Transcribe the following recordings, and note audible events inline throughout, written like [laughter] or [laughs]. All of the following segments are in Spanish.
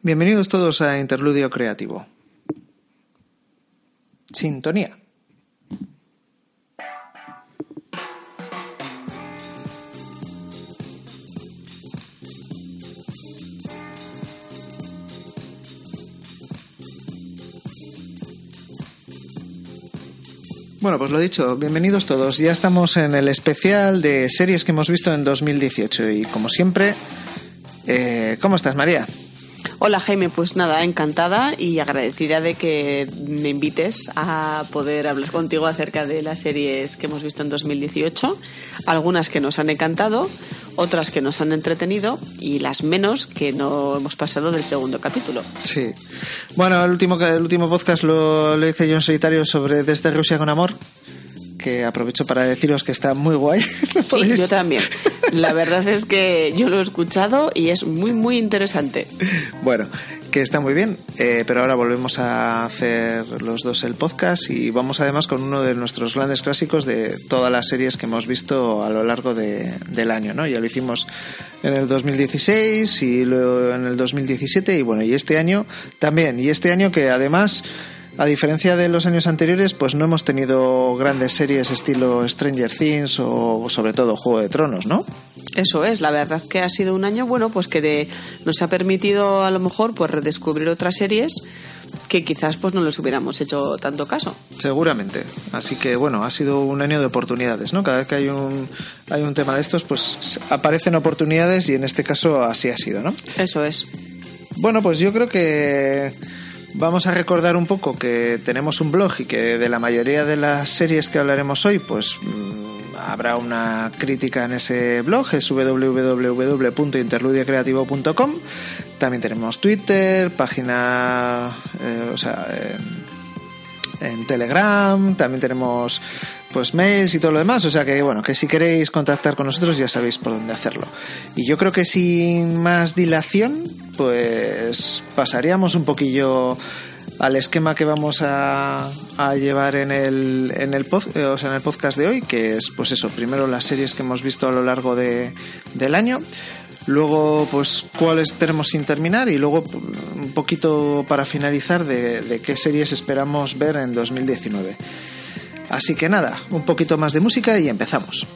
Bienvenidos todos a Interludio Creativo. Sintonía. Bueno, pues lo dicho, bienvenidos todos. Ya estamos en el especial de series que hemos visto en 2018 y como siempre, eh, ¿cómo estás María? Hola Jaime, pues nada, encantada y agradecida de que me invites a poder hablar contigo acerca de las series que hemos visto en 2018, algunas que nos han encantado, otras que nos han entretenido y las menos que no hemos pasado del segundo capítulo. Sí. Bueno, el último, el último podcast lo, lo hice yo en solitario sobre Desde Rusia con Amor que aprovecho para deciros que está muy guay. [laughs] Sí, yo también. La verdad es que yo lo he escuchado y es muy, muy interesante. Bueno, que está muy bien, eh, pero ahora volvemos a hacer los dos el podcast y vamos además con uno de nuestros grandes clásicos de todas las series que hemos visto a lo largo de, del año, ¿no? Ya lo hicimos en el 2016 y luego en el 2017 y bueno, y este año también. Y este año que además a diferencia de los años anteriores, pues no hemos tenido grandes series estilo Stranger Things o sobre todo Juego de Tronos, ¿no? Eso es, la verdad que ha sido un año bueno, pues que nos ha permitido a lo mejor pues redescubrir otras series que quizás pues no les hubiéramos hecho tanto caso. Seguramente. Así que bueno, ha sido un año de oportunidades, ¿no? Cada vez que hay un hay un tema de estos, pues aparecen oportunidades y en este caso así ha sido, ¿no? Eso es. Bueno, pues yo creo que Vamos a recordar un poco que tenemos un blog y que de la mayoría de las series que hablaremos hoy, pues mmm, habrá una crítica en ese blog, es www.interludiacreativo.com. También tenemos Twitter, página, eh, o sea, en, en Telegram, también tenemos pues mails y todo lo demás. O sea que bueno, que si queréis contactar con nosotros ya sabéis por dónde hacerlo. Y yo creo que sin más dilación, pues pasaríamos un poquillo al esquema que vamos a, llevar en el, en, el sea, en el podcast de hoy, que es pues eso, primero las series que hemos visto a lo largo de, del año, luego pues cuáles tenemos sin terminar y luego un poquito para finalizar de qué series esperamos ver en 2019. Así que nada, un poquito más de música y empezamos.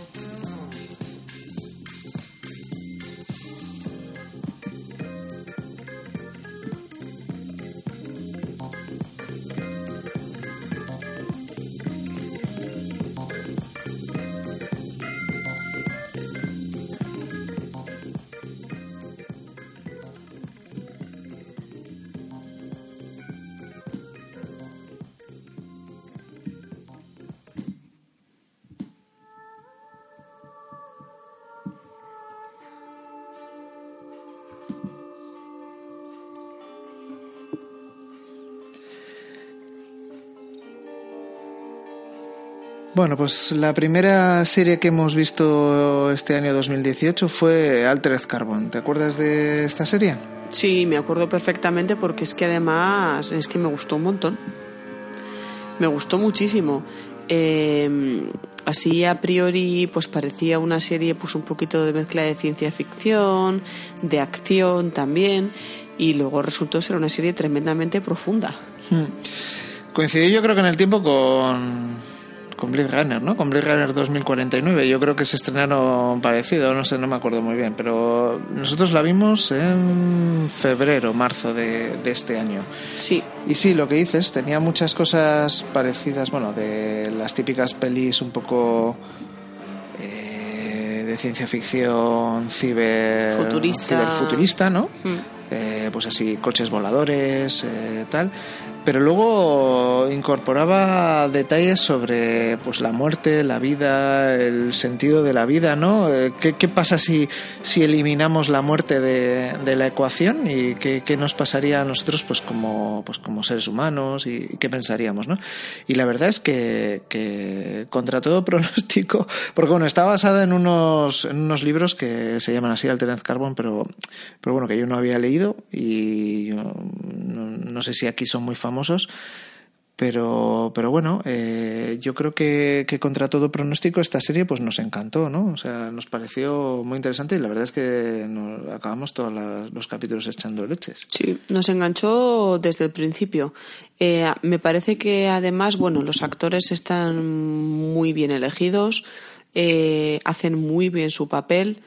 Bueno, pues la primera serie que hemos visto este año 2018 fue Altered Carbon. ¿Te acuerdas de esta serie? Sí, me acuerdo perfectamente porque es que además es que me gustó un montón. Me gustó muchísimo. Eh, así a priori pues parecía una serie pues un poquito de mezcla de ciencia ficción, de acción también y luego resultó ser una serie tremendamente profunda. Hmm. Coincidió yo creo que en el tiempo con con Blade Runner, ¿no? Con Blade Runner 2049. Yo creo que se estrenaron parecido, no sé, no me acuerdo muy bien, pero nosotros la vimos en febrero, marzo de, de este año. Sí. Y sí, lo que dices, tenía muchas cosas parecidas, bueno, de las típicas pelis un poco eh, de ciencia ficción, ciber... Futurista. Ciberfuturista, ¿no? Mm. Eh, pues así, coches voladores, eh, tal pero luego incorporaba detalles sobre pues la muerte, la vida, el sentido de la vida, ¿no? Eh, ¿Qué, qué pasa si, si eliminamos la muerte de, de la ecuación y qué, qué, nos pasaría a nosotros pues como, pues como seres humanos y qué pensaríamos, ¿no? Y la verdad es que, que contra todo [laughs] pronóstico, porque bueno, está basada en unos, en unos libros que se llaman así Altered Carbon, pero, pero bueno, que yo no había leído y no, no sé si aquí son muy famosos pero, pero bueno, eh, yo creo que, contra todo pronóstico esta serie pues nos encantó, ¿no? O sea, nos pareció muy interesante y la verdad es que nos acabamos todos los capítulos echando leches. Sí, nos enganchó desde el principio. Eh, me parece que además, bueno, los actores están muy bien elegidos, eh, hacen muy bien su papel,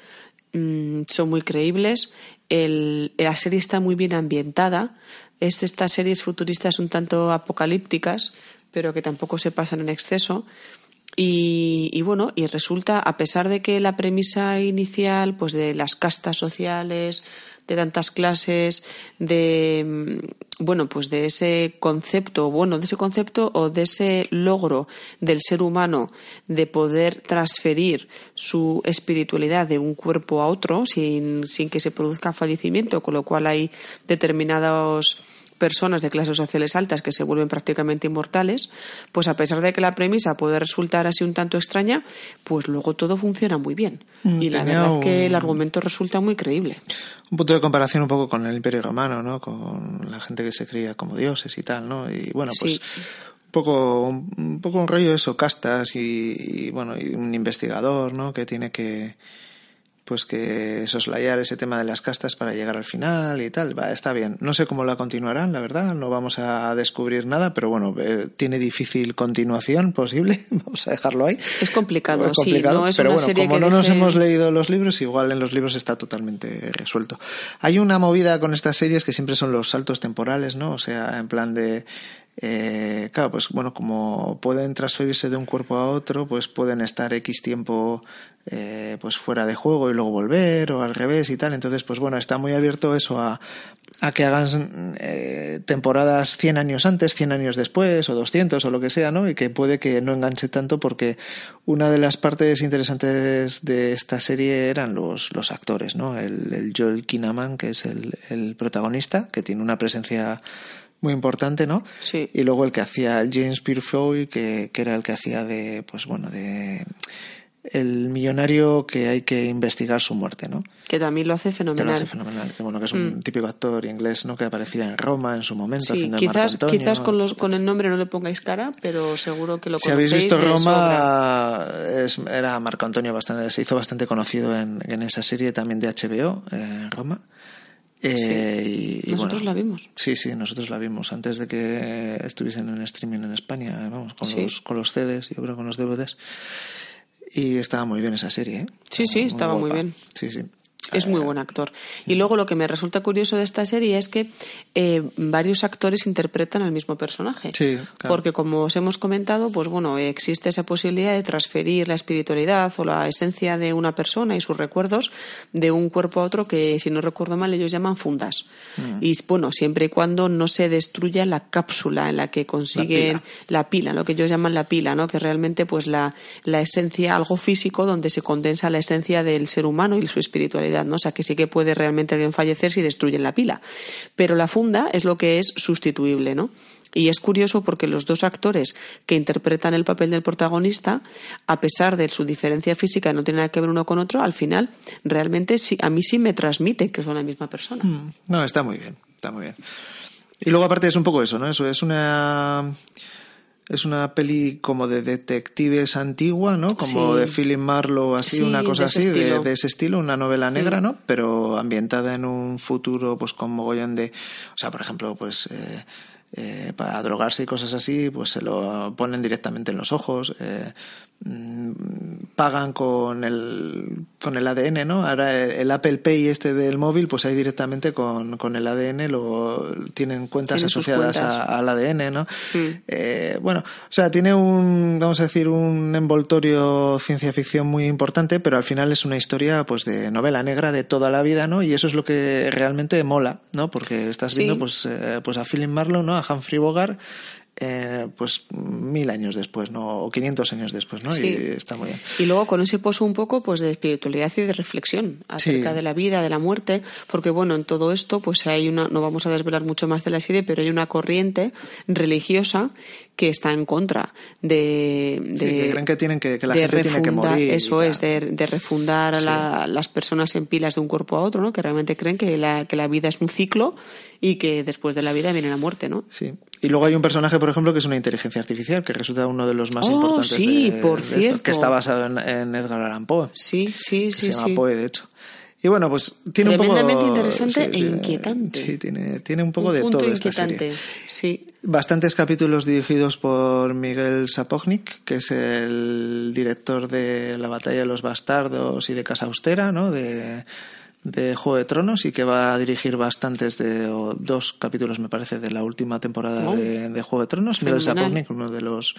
mmm, son muy creíbles. El, la serie está muy bien ambientada es estas series futuristas un tanto apocalípticas, pero que tampoco se pasan en exceso. Y, y, bueno, y resulta, a pesar de que la premisa inicial, pues de las castas sociales, de tantas clases, de bueno, pues de ese concepto, bueno, de ese concepto o de ese logro del ser humano de poder transferir su espiritualidad de un cuerpo a otro sin, sin que se produzca fallecimiento, con lo cual hay determinados personas de clases sociales altas que se vuelven prácticamente inmortales, pues a pesar de que la premisa puede resultar así un tanto extraña, pues luego todo funciona muy bien. Mm, y la verdad un... que el argumento resulta muy creíble. Un punto de comparación un poco con el Imperio Romano, ¿no? Con la gente que se creía como dioses y tal, ¿no? Y bueno, pues sí. un poco un, poco un rollo de eso, castas y, y bueno, y un investigador, ¿no? Que tiene que pues que soslayar ese tema de las castas para llegar al final y tal. Va, está bien. No sé cómo la continuarán, la verdad. No vamos a descubrir nada, pero bueno, eh, tiene difícil continuación posible. [laughs] vamos a dejarlo ahí. Es complicado, es complicado sí. No es pero una bueno, serie como que no nos deje... hemos leído los libros, igual en los libros está totalmente resuelto. Hay una movida con estas series que siempre son los saltos temporales, ¿no? O sea, en plan de eh, claro, pues bueno, como pueden transferirse de un cuerpo a otro, pues pueden estar X tiempo eh, pues fuera de juego y luego volver o al revés y tal. Entonces, pues bueno, está muy abierto eso a, que hagan eh, temporadas 100 años antes, 100 años después o 200 o lo que sea, ¿no? Y que puede que no enganche tanto porque una de las partes interesantes de esta serie eran los, los actores, ¿no? El, el Joel Kinnaman, que es el protagonista, que tiene una presencia muy importante, ¿no? Sí. Y luego el que hacía James Purefoy, que, que era el que hacía de, pues bueno, de el millonario que hay que investigar su muerte, ¿no? Que también lo hace fenomenal. Que lo hace fenomenal. Bueno, que es un mm. típico actor inglés, ¿no? Que aparecía en Roma en su momento. Sí, haciendo quizás, Marco Antonio, quizás ¿no? con, los, con el nombre no le pongáis cara, pero seguro que lo Si habéis visto Roma, es, era Marco Antonio bastante, se hizo bastante conocido en, en esa serie también de HBO, eh, Roma. Eh, sí. y, y nosotros bueno, la vimos. Sí, sí, nosotros la vimos antes de que estuviesen en streaming en España, vamos, con, Sí. los, con los CDs, yo creo con los DVDs. Y estaba muy bien esa serie, ¿eh? Sí, sí, estaba muy guapa. bien. Sí, sí. Es muy buen actor. Y luego lo que me resulta curioso de esta serie es que eh, varios actores interpretan al mismo personaje. Sí, claro. Porque como os hemos comentado, pues bueno, existe esa posibilidad de transferir la espiritualidad o la esencia de una persona y sus recuerdos de un cuerpo a otro que, si no recuerdo mal, ellos llaman fundas. Mm. Y bueno, siempre y cuando no se destruya la cápsula en la que consiguen la pila, lo que ellos llaman la pila, ¿no? Que realmente pues la, la esencia, algo físico donde se condensa la esencia del ser humano y su espiritualidad, ¿no? O sea, que sí que puede realmente alguien fallecer si destruyen la pila. Pero la funda es lo que es sustituible, ¿no? Y es curioso porque los dos actores que interpretan el papel del protagonista, a pesar de su diferencia física, no tiene nada que ver uno con otro, al final realmente sí, a mí sí me transmite que son la misma persona. Mm. No, está muy bien, está muy bien. Y luego aparte es un poco eso, ¿no? Eso es una es una peli como de detectives antigua, ¿no? Como Sí. de Philip Marlowe, así, Sí, una cosa de así, de, de ese estilo, una novela negra, ¿no? Pero ambientada en un futuro, pues con mogollón de, o sea, por ejemplo, pues eh, eh, para drogarse y cosas así, pues se lo ponen directamente en los ojos, eh, pagan con el con el ADN, ¿no? Ahora el Apple Pay este del móvil, pues ahí directamente con, con el ADN lo tienen cuentas Tienen asociadas cuentas. a- al ADN, ¿no? Mm. Eh, bueno, o sea, tiene un, vamos a decir, un envoltorio ciencia ficción muy importante, pero al final es una historia, pues, de novela negra de toda la vida, ¿no? Y eso es lo que realmente mola, ¿no? Porque estás Sí. viendo, pues, eh, pues a Philip Marlowe. ¿no? A Humphrey Bogart eh, pues mil años después, ¿no? O 500 años después, ¿no? Sí. Y está muy bien. Y luego con ese pozo un poco pues de espiritualidad y de reflexión acerca Sí. de la vida, de la muerte, porque bueno, en todo esto pues hay una, no vamos a desvelar mucho más de la serie, pero hay una corriente religiosa que está en contra de... de Sí, que creen que tienen que, que la gente tiene que morir. Eso es, de, de refundar a la- las personas en pilas de un cuerpo a otro, ¿no? Que realmente creen que la, que la vida es un ciclo y que después de la vida viene la muerte, ¿no? Sí. Y luego hay un personaje, por ejemplo, que es una inteligencia artificial, que resulta uno de los más Oh, importantes sí, de, por de estos, cierto. que está basado en, en Edgar Allan Poe. Sí, sí, que sí, se llama sí. Poe, de hecho. Y bueno, pues tiene un poco... Interesante e tiene- inquietante. Sí, tiene, tiene un poco Un de punto todo esta inquietante, serie. sí. Bastantes capítulos dirigidos por Miguel Sapochnik, que es el director de La Batalla de los Bastardos y de Casa Austera, ¿no? De, de Juego de Tronos y que va a dirigir bastantes de o dos capítulos, me parece, de la última temporada Oh. de, de Juego de Tronos. Sapochnik, uno de los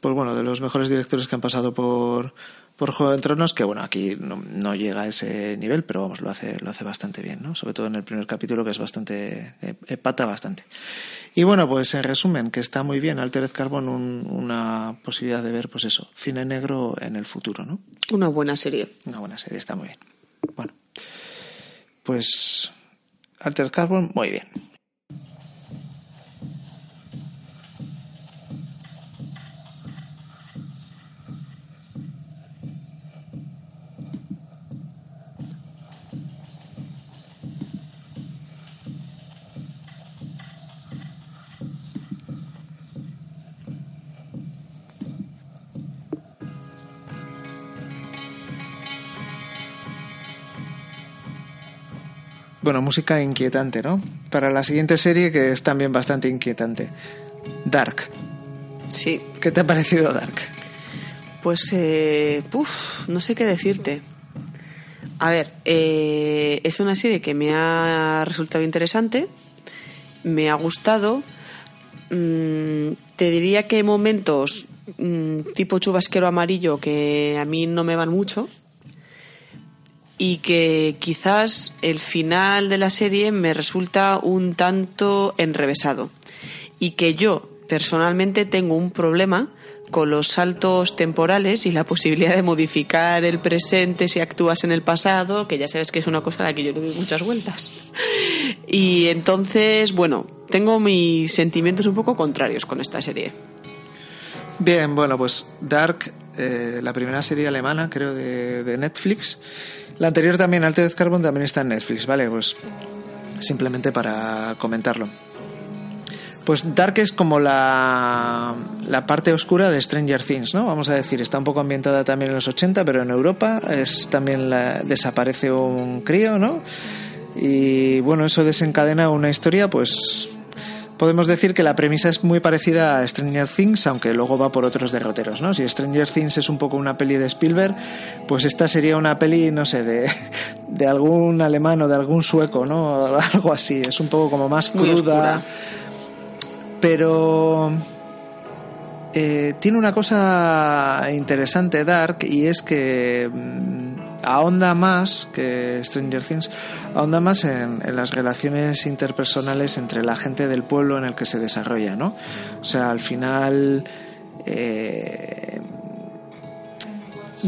pues bueno, de los mejores directores que han pasado por, por Juego de Tronos, que bueno, aquí no, no llega a ese nivel, pero vamos, lo hace, lo hace bastante bien, ¿no? Sobre todo en el primer capítulo, que es bastante, eh, empata bastante. Y bueno, pues en resumen, que está muy bien Altered Carbon, un- una posibilidad de ver, pues eso, cine negro en el futuro, ¿no? Una buena serie. Una buena serie, está muy bien. Bueno, pues Altered Carbon, muy bien. Bueno, música inquietante, ¿no? Para la siguiente serie, que es también bastante inquietante. Dark. Sí. ¿Qué te ha parecido Dark? Pues, eh, puf, no sé qué decirte. A ver, eh, es una serie que me ha resultado interesante, me ha gustado. Mm, te diría que hay momentos mm, tipo chubasquero amarillo que a mí no me van mucho y que quizás el final de la serie me resulta un tanto enrevesado y que yo personalmente tengo un problema con los saltos temporales y la posibilidad de modificar el presente si actúas en el pasado, que ya sabes que es una cosa a la que yo le doy muchas vueltas. Y entonces, bueno, tengo mis sentimientos un poco contrarios con esta serie. Bien, bueno, pues Dark, eh, la primera serie alemana, creo, de, de Netflix. La anterior también, Altered Carbon, también está en Netflix, ¿vale? Pues simplemente para comentarlo. Pues Dark es como la, la parte oscura de Stranger Things, ¿no? Vamos a decir, está un poco ambientada también en los 80, pero en Europa es también la- desaparece un crío, ¿no? Y bueno, eso desencadena una historia, pues podemos decir que la premisa es muy parecida a Stranger Things, aunque luego va por otros derroteros, ¿no? Si Stranger Things es un poco una peli de Spielberg, pues esta sería una peli, no sé, de, de algún alemán o de algún sueco, ¿no? [laughs] Algo así, es un poco como más cruda. Pero eh, tiene una cosa interesante Dark y es que mm, ahonda más que Stranger Things, ahonda más en, en las relaciones interpersonales entre la gente del pueblo en el que se desarrolla, ¿no? O sea, al final eh,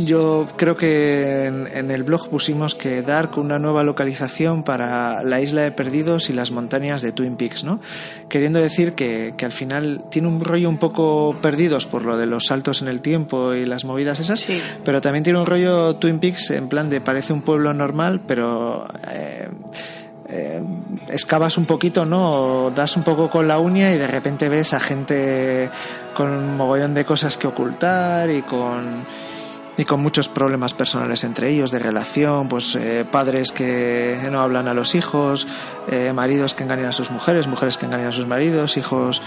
yo creo que en, en el blog pusimos que Dark una nueva localización para la isla de Perdidos y las montañas de Twin Peaks, ¿no? Queriendo decir que, que al final tiene un rollo un poco perdidos por lo de los saltos en el tiempo y las movidas esas, Sí. pero también tiene un rollo Twin Peaks en plan de parece un pueblo normal, pero eh, eh, excavas un poquito, ¿no? Das un poco con la uña y de repente ves a gente con un mogollón de cosas que ocultar y con y con muchos problemas personales entre ellos de relación, pues eh, padres que no hablan a los hijos, eh, maridos que engañan a sus mujeres, mujeres que engañan a sus maridos, hijos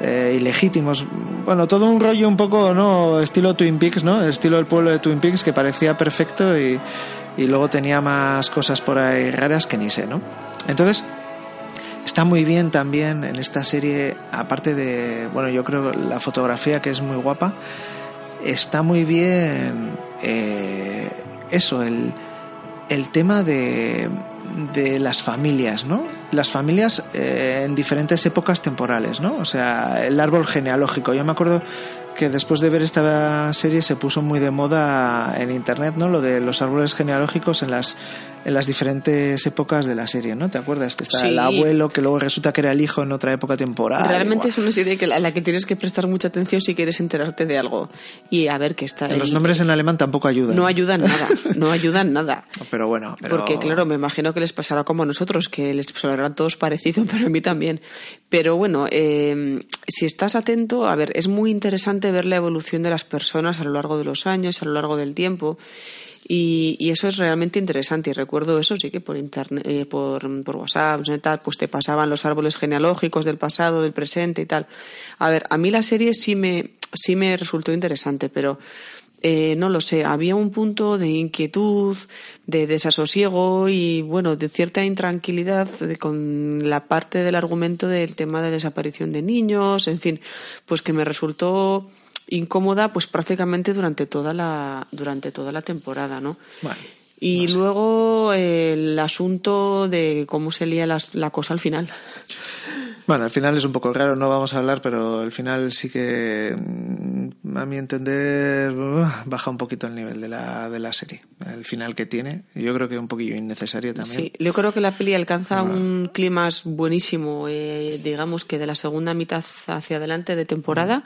eh, ilegítimos, bueno, todo un rollo un poco, ¿no? Estilo Twin Peaks, ¿no? Estilo el pueblo de Twin Peaks que parecía perfecto y, y luego tenía más cosas por ahí raras que ni sé, ¿no? Entonces, Está muy bien también en esta serie, aparte de, bueno, yo creo la fotografía que es muy guapa, está muy bien eh, eso, el, el tema de, de las familias, ¿no? Las familias eh, en diferentes épocas temporales, ¿no? O sea, el árbol genealógico. Yo me acuerdo que después de ver esta serie se puso muy de moda en internet, ¿no? Lo de los árboles genealógicos en las en las diferentes épocas de la serie, ¿no? ¿Te acuerdas? Que está el abuelo, que luego resulta que era el hijo en otra época temporal. Realmente es una serie que, a la que tienes que prestar mucha atención si quieres enterarte de algo. Y a ver qué está. Los nombres en alemán tampoco ayudan. No ayudan nada, no ayudan nada. [laughs] Pero bueno, Porque claro, me imagino que les pasará como a nosotros, que les sonará todos parecidos, [laughs] pero a mí también. Pero bueno, eh, si estás atento, a ver, es muy interesante ver la evolución de las personas a lo largo de los años, a lo largo del tiempo. Y, eso es realmente interesante. Y recuerdo eso, sí que por internet, eh, por, por WhatsApp, tal, pues te pasaban los árboles genealógicos del pasado, del presente y tal. A ver, a mí la serie sí me, sí me resultó interesante, pero eh, no lo sé, había un punto de inquietud, de desasosiego y, bueno, de cierta intranquilidad con la parte del argumento del tema de desaparición de niños, en fin, pues que me resultó incómoda pues prácticamente durante toda la durante toda la temporada no y luego el asunto de cómo se lía la, cosa al final bueno, al final es un poco raro, no vamos a hablar, pero al final sí que, mm, a mi entender, baja un poquito el nivel de la, de la serie. El final que tiene, yo creo que un poquillo innecesario también. Sí, yo creo que la peli alcanza un clima buenísimo, eh, digamos que de la segunda mitad hacia adelante de temporada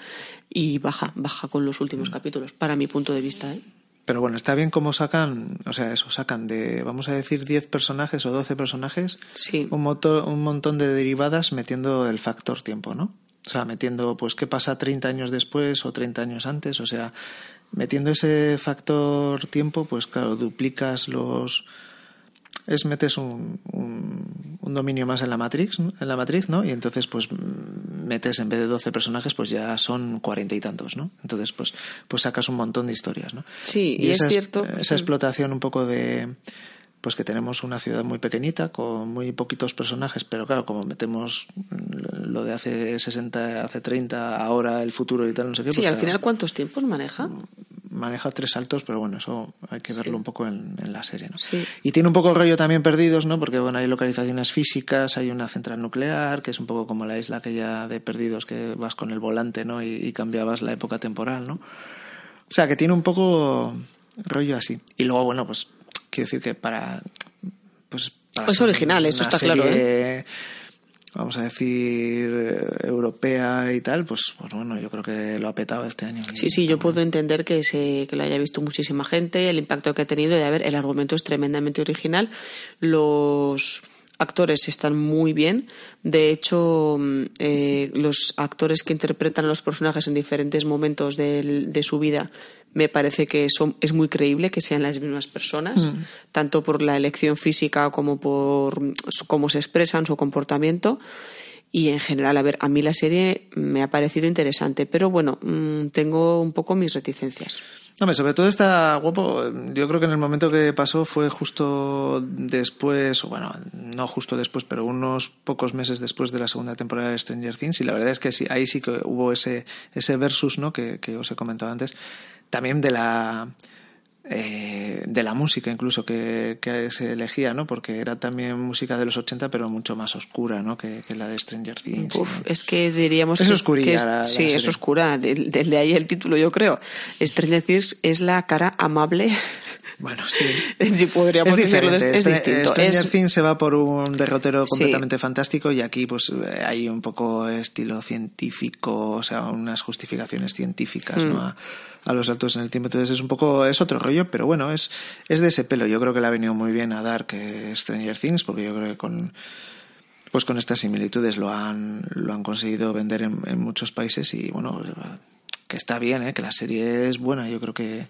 y baja, baja con los últimos capítulos, para mi punto de vista. ¿eh? Pero bueno, está bien cómo sacan, o sea, eso, sacan de, vamos a decir, 10 personajes o 12 personajes, sí. un, un montón de derivadas metiendo el factor tiempo, ¿no? O sea, metiendo, pues, qué pasa 30 años después o 30 años antes, o sea, metiendo ese factor tiempo, pues claro, duplicas los, es metes un, un, dominio más en la matriz, en la matriz, ¿no? Y entonces pues metes en vez de 12 personajes pues ya son cuarenta y tantos, ¿no? Entonces pues pues sacas un montón de historias, ¿no? Sí, y, es cierto. Esa explotación un poco de pues que tenemos una ciudad muy pequeñita con muy poquitos personajes, pero claro, como metemos lo de hace 60, hace 30, ahora el futuro y tal, no sé qué. Sí, pues al final, ¿cuántos tiempos maneja? Maneja tres saltos, pero bueno, eso hay que verlo un poco en, la serie, ¿no? Sí. Y tiene un poco el rollo también perdidos, ¿no? Porque bueno, hay localizaciones físicas, hay una central nuclear, que es un poco como la isla aquella de perdidos que vas con el volante, ¿no? Y, cambiabas la época temporal, ¿no? O sea, que tiene un poco rollo así. Y luego, bueno, pues quiero decir que para pues es original, eso está claro. ¿eh? Vamos a decir, eh, europea y tal, pues, pues bueno, yo creo que lo ha petado este año. Sí, sí, yo puedo entender que, se, que lo haya visto muchísima gente, el impacto que ha tenido y a ver, el argumento es tremendamente original. Los actores están muy bien. De hecho, mm, eh, los actores que interpretan a los personajes en diferentes momentos de, de su vida me parece que son, es muy creíble que sean las mismas personas, mm. tanto por la elección física como por cómo se expresan, su comportamiento. Y en general, a ver, a mí la serie me ha parecido interesante, pero bueno, mm, tengo un poco mis reticencias. Hombre, sobre todo está guapo. Yo creo que en el momento que pasó fue justo después, o bueno, no justo después, pero unos pocos meses después de la segunda temporada de Stranger Things. Y la verdad es que sí, ahí sí que hubo ese, ese versus, ¿no? Que, que os he comentado antes también de la eh, de la música incluso que, se elegía, ¿no? Porque era también música de los 80, pero mucho más oscura, ¿no? Que, la de Stranger Things. es que diríamos es que, es, sí, es oscura. Desde ahí el título, yo creo. Stranger Things es la cara amable bueno, sí. [laughs] podríamos es diferente. es, distinto. Stranger Things se va por un derrotero completamente fantástico y aquí pues hay un poco estilo científico, o sea, unas justificaciones científicas, ¿no? Hmm. A, los saltos en el tiempo. Entonces es un poco, es otro rollo, pero bueno, es, es de ese pelo. Yo creo que le ha venido muy bien a dar que Stranger Things, porque yo creo que con pues con estas similitudes lo han, lo han conseguido vender en, en muchos países y bueno, que está bien, ¿eh? que la serie es buena, yo creo que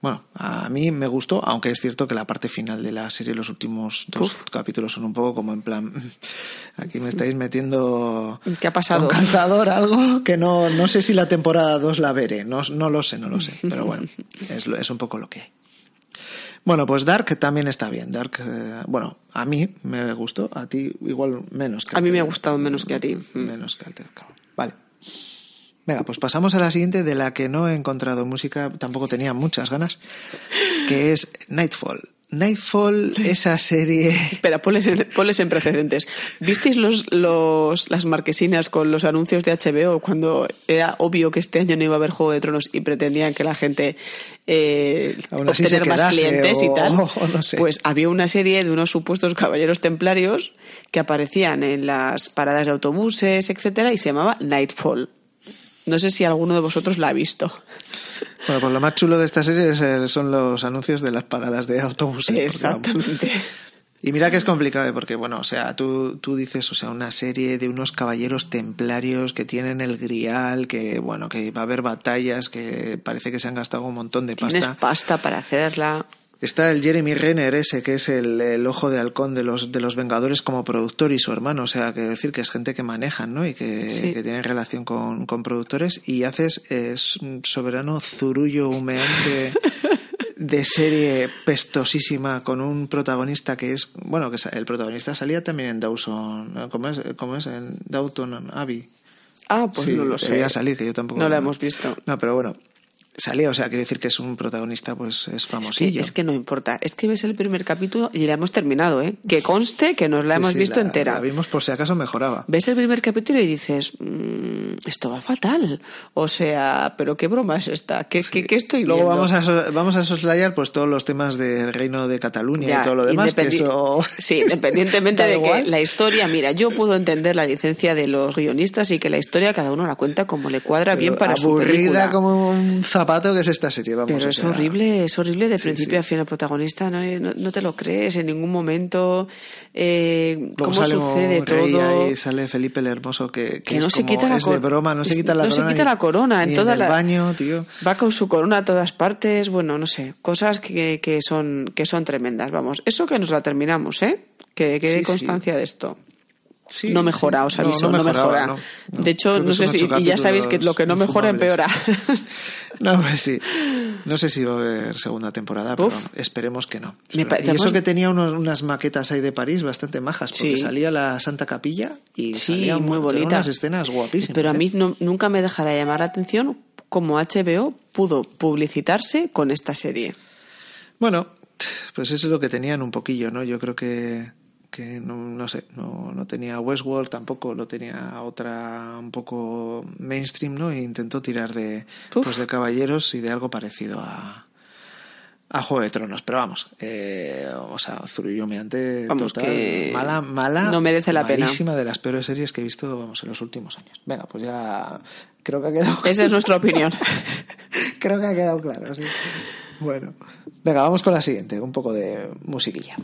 bueno, a mí me gustó, aunque es cierto que la parte final de la serie, los últimos dos capítulos son un poco como en plan, [laughs] aquí me estáis metiendo... ¿Qué ha pasado? Un calzador, algo que no, no sé si la temporada 2 la veré, no, no lo sé, no lo sé, pero bueno, [laughs] es, es un poco lo que hay. Bueno, pues Dark también está bien. Dark, eh, bueno, a mí me gustó, a ti igual menos que a, mí me ha gustado menos que a ti. Menos que al Vale. Venga, pues pasamos a la siguiente de la que no he encontrado música, tampoco tenía muchas ganas, que es Nightfall. Nightfall, esa serie. Espera, ponles, en- ponles en precedentes. ¿Visteis los, los, las marquesinas con los anuncios de HBO cuando era obvio que este año no iba a haber Juego de Tronos y pretendían que la gente eh, obtener más clientes y o- tal? o [laughs] no sé. Pues había una serie de unos supuestos caballeros templarios que aparecían en las paradas de autobuses, etcétera, y se llamaba Nightfall. No sé si alguno de vosotros la ha visto. Bueno, pues lo más chulo de esta serie es, eh, son los anuncios de las paradas de autobuses. Exactamente. Y mira que es complicado, ¿eh? porque, bueno, o sea, tú, tú dices, o sea, una serie de unos caballeros templarios que tienen el grial, que, bueno, que va a haber batallas, que parece que se han gastado un montón de Tienes pasta. pasta para hacerla. Está el Jeremy Renner ese, que es el, el ojo de halcón de los, de los Vengadores como productor y su hermano. O sea, que decir que es gente que manejan, ¿no? Y que, Sí. que tienen relación con, con productores. Y haces es un soberano zurullo humeante [laughs] de serie pestosísima con un protagonista que es, bueno, que el protagonista salía también en Dawson. ¿cómo es? ¿Cómo es? En Downton Abbey. Ah, pues Sí, no lo sé. debía salir, que yo tampoco. No la hemos visto. No, pero bueno. Salía, o sea, quiere decir que es un protagonista, pues es Es que, famosillo. es que no importa. Es que ves el primer capítulo y la hemos terminado, ¿eh? Que conste que nos la Sí, hemos sí, visto la- entera. La vimos por si acaso mejoraba. Ves el primer capítulo y dices, "Mm, esto va fatal. O sea, pero qué broma es esta. ¿Qué, qué, qué estoy Luego viendo? vamos a, vamos a soslayar pues todos los temas del reino de Cataluña Ya, y todo lo demás, que eso... [laughs] Sí, independientemente [laughs] de que la historia, mira, yo puedo entender la licencia de los guionistas y que la historia cada uno la cuenta como le cuadra bien para su aburrida película. como un zapato que es esta serie, vamos. Pero o es sea, horrible, es horrible de principio sí. a fin el protagonista, no, no, no te lo crees en ningún momento, eh, cómo sale sucede rey todo. ahí, sale Felipe el Hermoso que, que Que es no se como- quita la es de broma, no se quita la no se corona. quita ni- la corona en toda el la- baño, tío. Va con su corona a todas partes, bueno, no sé, cosas que, que son que son tremendas, vamos. Eso que nos la terminamos, ¿eh? Que quede sí. constancia de esto. Sí, no mejora, os aviso, no, mejoraba, mejora. no. De hecho, no sé si, y ya sabéis que lo que no mejora empeora. [laughs] No, pues sí. No sé si va a haber segunda temporada, pero esperemos que no. Me y eso que tenía unos- unas maquetas ahí de París bastante majas, porque Sí. salía la Santa Capilla y Sí, salían muy bonita. unas escenas guapísimas. Pero a ¿eh? mí no- nunca me deja de llamar la atención cómo HBO pudo publicitarse con esta serie. Bueno, pues eso es lo que tenían un poquillo, ¿no? Yo creo que, que no, no sé, no, no tenía Westworld tampoco, lo tenía otra un poco mainstream, ¿no? E intentó tirar de, Uf. pues de caballeros y de algo parecido a, a Juego de Tronos. Pero vamos, eh, o sea, Zurullomeante Vamos, total, que mala, mala, no merece la pena. de las peores series que he visto, vamos, en los últimos años. Venga, pues ya creo que ha quedado Esa es nuestra opinión. [laughs] Creo que ha quedado claro, sí. Bueno, venga, vamos con la siguiente, un poco de musiquilla.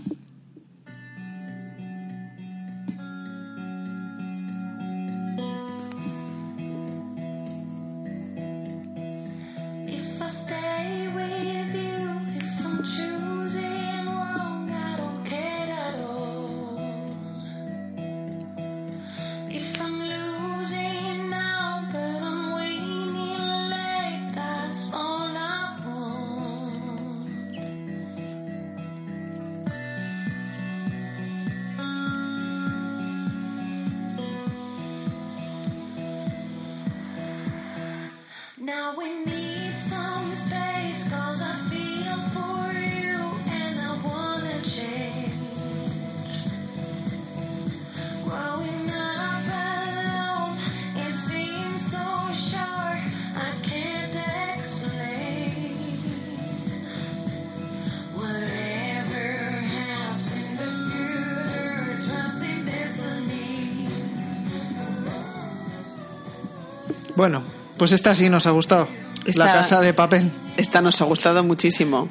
Bueno, pues esta sí nos ha gustado. Esta- La casa de papel. Esta nos ha gustado muchísimo.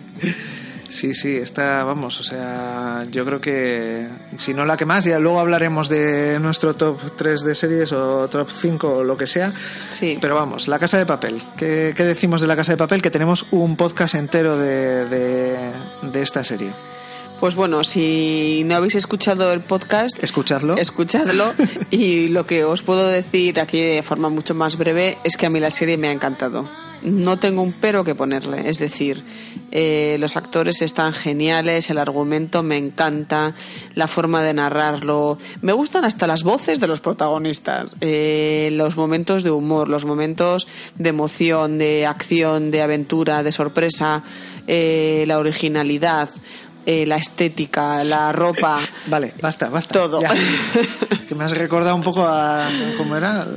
Sí, sí, esta, vamos, o sea, yo creo que, si no la que más, ya luego hablaremos de nuestro top 3 de series o top 5 o lo que sea. Sí. Pero vamos, la casa de papel. ¿Qué, qué decimos de la casa de papel? Que tenemos un podcast entero de, de, de esta serie. Pues bueno, si no habéis escuchado el podcast, Escuchadlo. escuchadlo. [laughs] y lo que os puedo decir aquí de forma mucho más breve es que a mí la serie me ha encantado. No tengo un pero que ponerle. Es decir, eh, los actores están geniales, el argumento me encanta, la forma de narrarlo. Me gustan hasta las voces de los protagonistas, eh, los momentos de humor, los momentos de emoción, de acción, de aventura, de sorpresa, eh, la originalidad eh, la estética, la ropa. [laughs] Vale, basta, basta. Todo. ya. [laughs] que me has recordado un poco a. ¿Cómo era?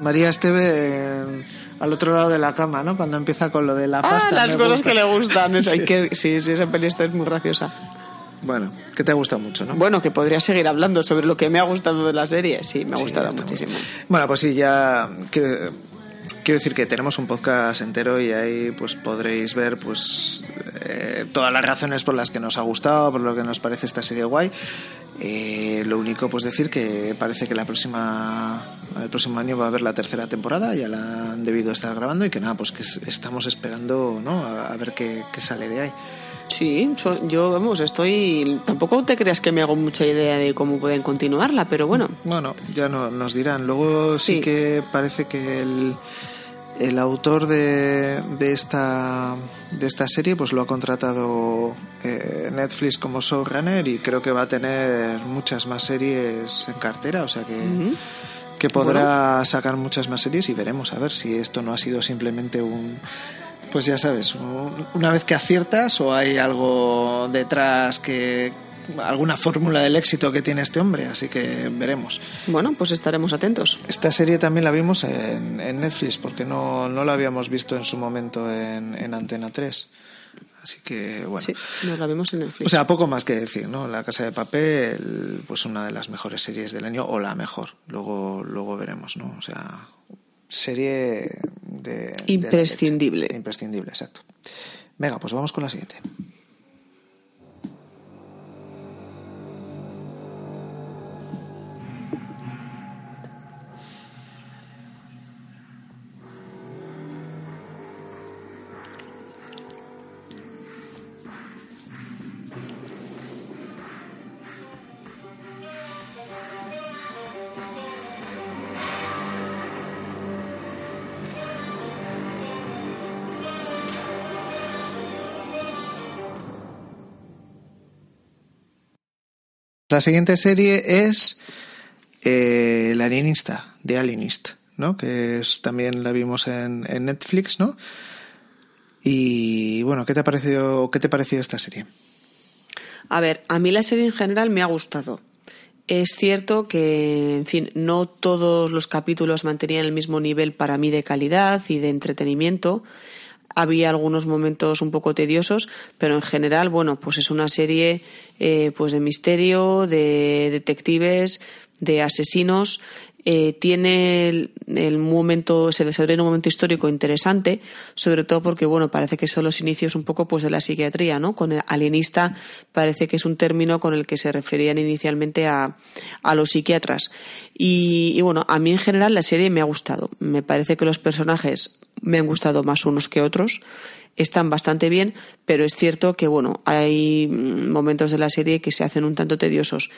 María Esteve eh, al otro lado de la cama, ¿no? Cuando empieza con lo de la Ah, pasta. las me cosas gusta. que le gustan. Es- [laughs] hay Sí. que- sí, sí, esa peli es muy graciosa. Bueno, que te gusta mucho, ¿no? Bueno, que podría seguir hablando sobre lo que me ha gustado de la serie. Sí, me ha Sí, gustado muchísimo. bien. Bueno, pues sí, ya quiero, quiero decir que tenemos un podcast entero y ahí pues podréis ver pues eh, todas las razones por las que nos ha gustado, por lo que nos parece esta serie guay. Eh, lo único pues decir que parece que la próxima el próximo año va a haber la tercera temporada, ya la han debido estar grabando y que nada, pues que es- estamos esperando ¿no? a, a ver qué, qué sale de ahí. Sí, yo, vamos, estoy... Tampoco te creas que me hago mucha idea de cómo pueden continuarla, pero bueno. Bueno, ya no, nos dirán. Luego sí. Sí. que parece que el, el autor de, de esta de esta serie pues lo ha contratado eh, Netflix como showrunner y creo que va a tener muchas más series en cartera, o sea que que podrá sacar muchas más series y veremos a ver si esto no ha sido simplemente un pues ya sabes, un- una vez que aciertas o hay algo detrás que alguna fórmula del éxito que tiene este hombre, así que veremos. Bueno, pues estaremos atentos. Esta serie también la vimos en, en Netflix porque no, no la habíamos visto en su momento en, en Antena 3. Así que bueno. Sí, nos la vemos en Netflix. O sea, poco más que decir, ¿no? La Casa de Papel, pues una de las mejores series del año, o la mejor. Luego, luego veremos, ¿no? O sea, serie de... Imprescindible. Imprescindible, exacto. Venga, pues vamos con la siguiente. La siguiente serie es eh, El Alienista, The Alienist, ¿no? Que es, también la vimos en, en Netflix, ¿no? Y bueno, ¿qué te ha parecido, qué te pareció esta serie? A ver, a mí la serie en general me ha gustado. Es cierto que, en fin, no todos los capítulos mantenían el mismo nivel para mí de calidad y de entretenimiento. Había algunos momentos un poco tediosos, pero en general, bueno, pues es una serie eh, pues de misterio, de detectives, de asesinos. Eh, tiene el, momento, se desarrolla un momento histórico interesante, sobre todo porque, bueno, parece que son los inicios un poco pues de la psiquiatría, ¿no? Con el alienista parece que es un término con el que se referían inicialmente a, a los psiquiatras. Y, y, bueno, a mí en general la serie me ha gustado. Me parece que los personajes me han gustado más unos que otros. Están bastante bien, pero es cierto que, bueno, hay momentos de la serie que se hacen un tanto tediosos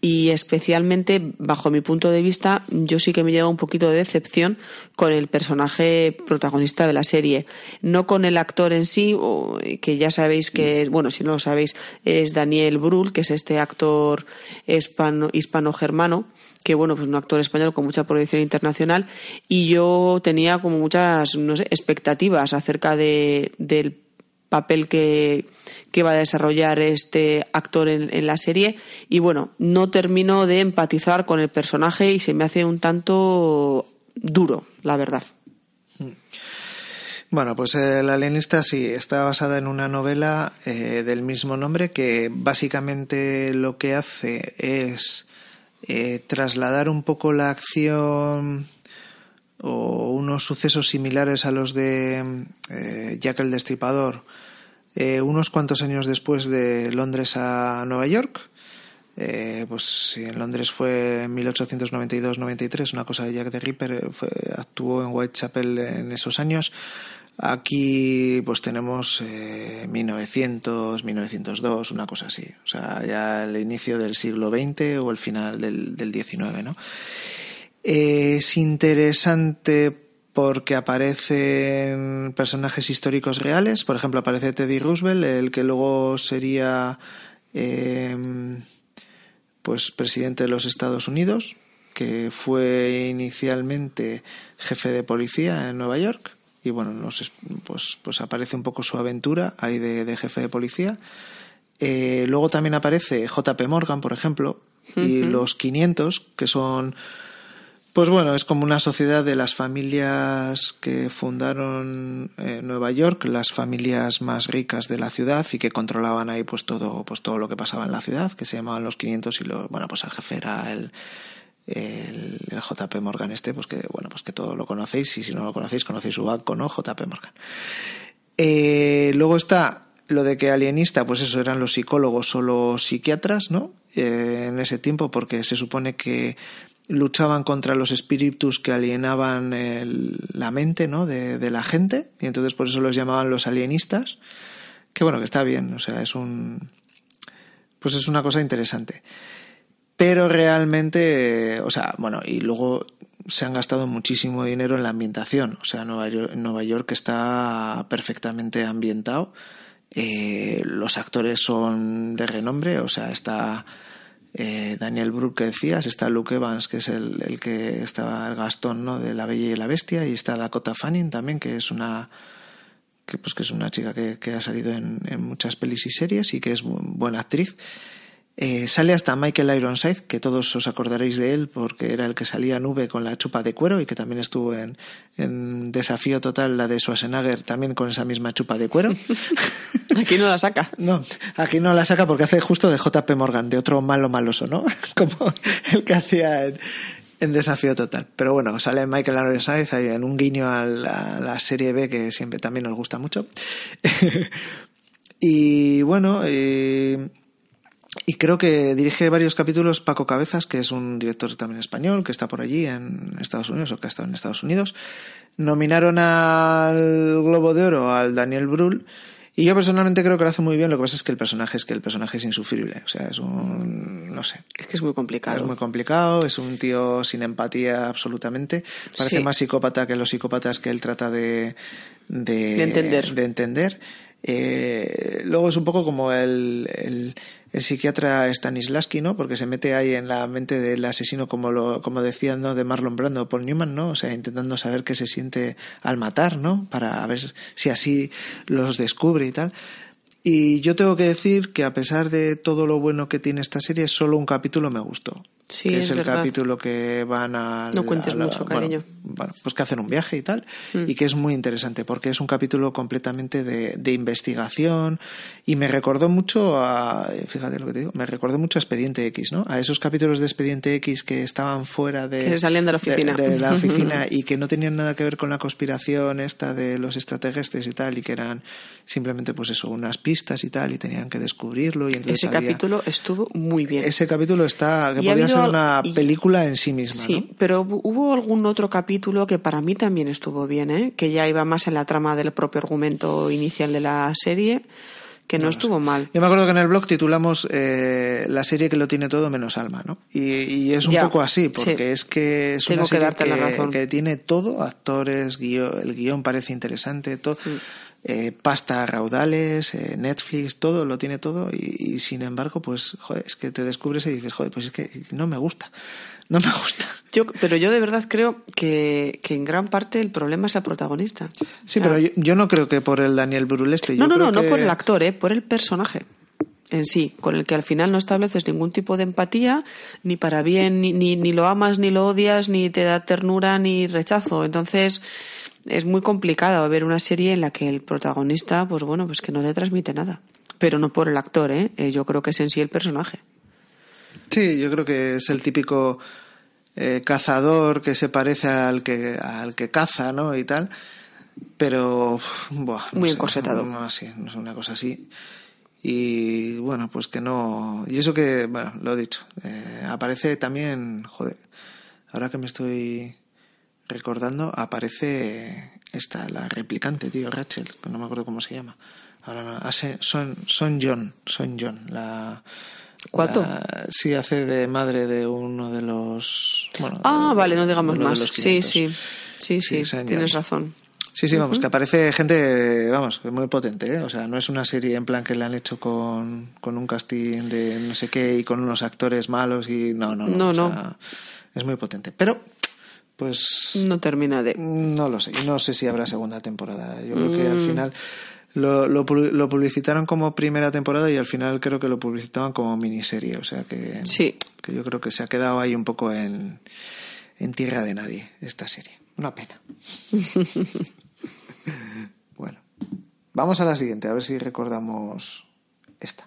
y especialmente bajo mi punto de vista yo sí que me lleva un poquito de decepción con el personaje protagonista de la serie. No con el actor en sí que ya sabéis que bueno si no lo sabéis es Daniel Brühl que es este actor hispano hispano-germano que bueno pues un actor español con mucha proyección internacional. Y yo tenía como muchas no sé expectativas acerca de del papel que, que va a desarrollar este actor en, en, la serie y bueno, no termino de empatizar con el personaje y se me hace un tanto duro, la verdad. Bueno, pues eh, La alienista sí, está basada en una novela eh, del mismo nombre que básicamente lo que hace es eh, trasladar un poco la acción o unos sucesos similares a los de eh, Jack el Destripador eh, unos cuantos años después de Londres a Nueva York. Eh, pues en Londres fue en 1892-93, una cosa de Jack the Ripper, fue, actuó en Whitechapel en esos años. Aquí pues tenemos eh, 1900, 1902, una cosa así. O sea, ya el inicio del siglo XX o el final del, del XIX, ¿no? Es interesante porque aparecen personajes históricos reales. Por ejemplo, aparece Teddy Roosevelt, el que luego sería eh, pues presidente de los Estados Unidos, que fue inicialmente jefe de policía en Nueva York. Y bueno, nos, pues, pues aparece un poco su aventura ahí de, de jefe de policía. Eh, luego también aparece JP Morgan, por ejemplo, y los 500, que son, pues bueno, es como una sociedad de las familias que fundaron eh, Nueva York, las familias más ricas de la ciudad y que controlaban ahí pues todo, pues todo lo que pasaba en la ciudad, que se llamaban los 500 y los, bueno, pues el jefe era el, JP Morgan este, pues que, bueno, pues que todo lo conocéis y si no lo conocéis, conocéis su banco, ¿no? JP Morgan. Eh, luego está lo de que alienista, pues eso eran los psicólogos o los psiquiatras, ¿no? Eh, en ese tiempo, porque se supone que luchaban contra los espíritus que alienaban el- la mente, ¿no? De, de la gente, y entonces por eso los llamaban los alienistas. Que bueno, que está bien, o sea, es un. Pues es una cosa interesante. Pero realmente, eh, o sea, bueno, y luego se han gastado muchísimo dinero en la ambientación. O sea, Nueva York, Nueva York está perfectamente ambientado. Eh, los actores son de renombre, o sea, está eh, Daniel Brühl que decías, está Luke Evans, que es el, el que estaba el Gastón ¿no? de La Bella y la Bestia, y está Dakota Fanning también, que es una que pues que es una chica que, que ha salido en, en muchas pelis y series y que es bu- buena actriz. Eh, sale hasta Michael Ironside, que todos os acordaréis de él porque era el que salía nube con la chupa de cuero y que también estuvo en, en Desafío Total, la de Schwarzenegger, también con esa misma chupa de cuero. [laughs] Aquí no la saca. No, aquí no la saca porque hace justo de JP Morgan, de otro malo maloso, ¿no? [laughs] Como el que hacía en, en Desafío Total. Pero bueno, sale Michael Ironside ahí en un guiño a la, a la serie B que siempre también nos gusta mucho. [laughs] y bueno, eh, y creo que dirige varios capítulos Paco Cabezas, que es un director también español, que está por allí en Estados Unidos o que ha estado en Estados Unidos. Nominaron al Globo de Oro al Daniel Brühl. Y yo personalmente creo que lo hace muy bien. Lo que pasa es que el personaje es que el personaje es insufrible. O sea, es un. no sé. Es que es muy complicado. Es muy complicado, es un tío sin empatía absolutamente. Parece Sí. más psicópata que los psicópatas que él trata de, de, De entender. de entender. Eh, luego es un poco como el, el, el psiquiatra Stanislavski, ¿no? Porque se mete ahí en la mente del asesino, como lo, como decían, ¿no? De Marlon Brando Paul Newman, ¿no? O sea, intentando saber qué se siente al matar, ¿no? Para ver si así los descubre y tal. Y yo tengo que decir que a pesar de todo lo bueno que tiene esta serie, solo un capítulo me gustó. Sí, que es es el verdad. capítulo que van a... No cuentes mucho, cariño. Bueno, bueno, pues que hacen un viaje y tal, Mm. y que es muy interesante porque es un capítulo completamente de, de investigación y me recordó mucho a, fíjate lo que te digo, me recordó mucho a Expediente X, ¿no? A esos capítulos de Expediente X que estaban fuera de, Que salían de la oficina. de la [laughs] oficina y que no tenían nada que ver con la conspiración esta de los extraterrestres y tal y que eran simplemente pues eso, unas pistas y tal y tenían que descubrirlo y entonces Ese había- capítulo estuvo muy bien. ese capítulo está que Una película en sí misma, Sí, ¿no? pero hu- hubo algún otro capítulo que para mí también estuvo bien, ¿eh? que ya iba más en la trama del propio argumento inicial de la serie, que no, estuvo mal. Yo me acuerdo que en el blog titulamos eh, la serie que lo tiene todo menos alma, ¿no? Y, y es un Ya, poco así, porque sí. es que es Tengo una que serie darte la razón. que tiene todo, actores, guion, el guion parece interesante, todo, Mm. Eh, pasta raudales, eh, Netflix, todo, lo tiene todo, y, y sin embargo, pues, joder, es que te descubres y dices, joder, pues es que no me gusta, [laughs] no me gusta. Yo, pero yo de verdad creo que, que en gran parte el problema es el protagonista. Sí, O sea, pero yo, yo no creo que por el Daniel Bruleste. No, yo no, no, no que- por el actor, ¿eh? por el personaje en sí, con el que al final no estableces ningún tipo de empatía, ni para bien, ni, ni, ni lo amas, ni lo odias, ni te da ternura, ni rechazo. Entonces, es muy complicado ver una serie en la que el protagonista, pues bueno, pues que no le transmite nada. Pero no por el actor, ¿eh? Eh, Yo creo que es en sí el personaje. Sí, yo creo que es el típico eh, cazador que se parece al que al que caza, ¿no? Y tal. Pero buah, no Muy sé, encorsetado. No, así, no sé, una cosa así. Y bueno, pues que no. Y eso que, bueno, lo he dicho. eh, aparece también, joder, ahora que me estoy recordando, aparece esta, la replicante, tío, Rachel, que no me acuerdo cómo se llama. Ahora no, hace, son, son John, son John, la. ¿Cuánto? la- sí, hace de madre de uno de los. Bueno, Ah, de- vale, no digamos más. Sí, 500. sí. Sí, sí, tienes John. razón. Sí, sí, vamos, que aparece gente, vamos, muy potente, ¿eh? O sea, no es una serie en plan que le han hecho con, con un casting de no sé qué y con unos actores malos y no, no, No, no. sea, es muy potente. Pero, pues, No termina de. no lo sé. No sé si habrá segunda temporada. Yo creo que al Mm. final Lo, lo, pu- lo publicitaron como primera temporada y al final creo que lo publicitaban como miniserie. O sea que, Sí. que yo creo que se ha quedado ahí un poco en, en tierra de nadie esta serie. Una pena. [laughs] bueno, vamos a la siguiente, a ver si recordamos esta.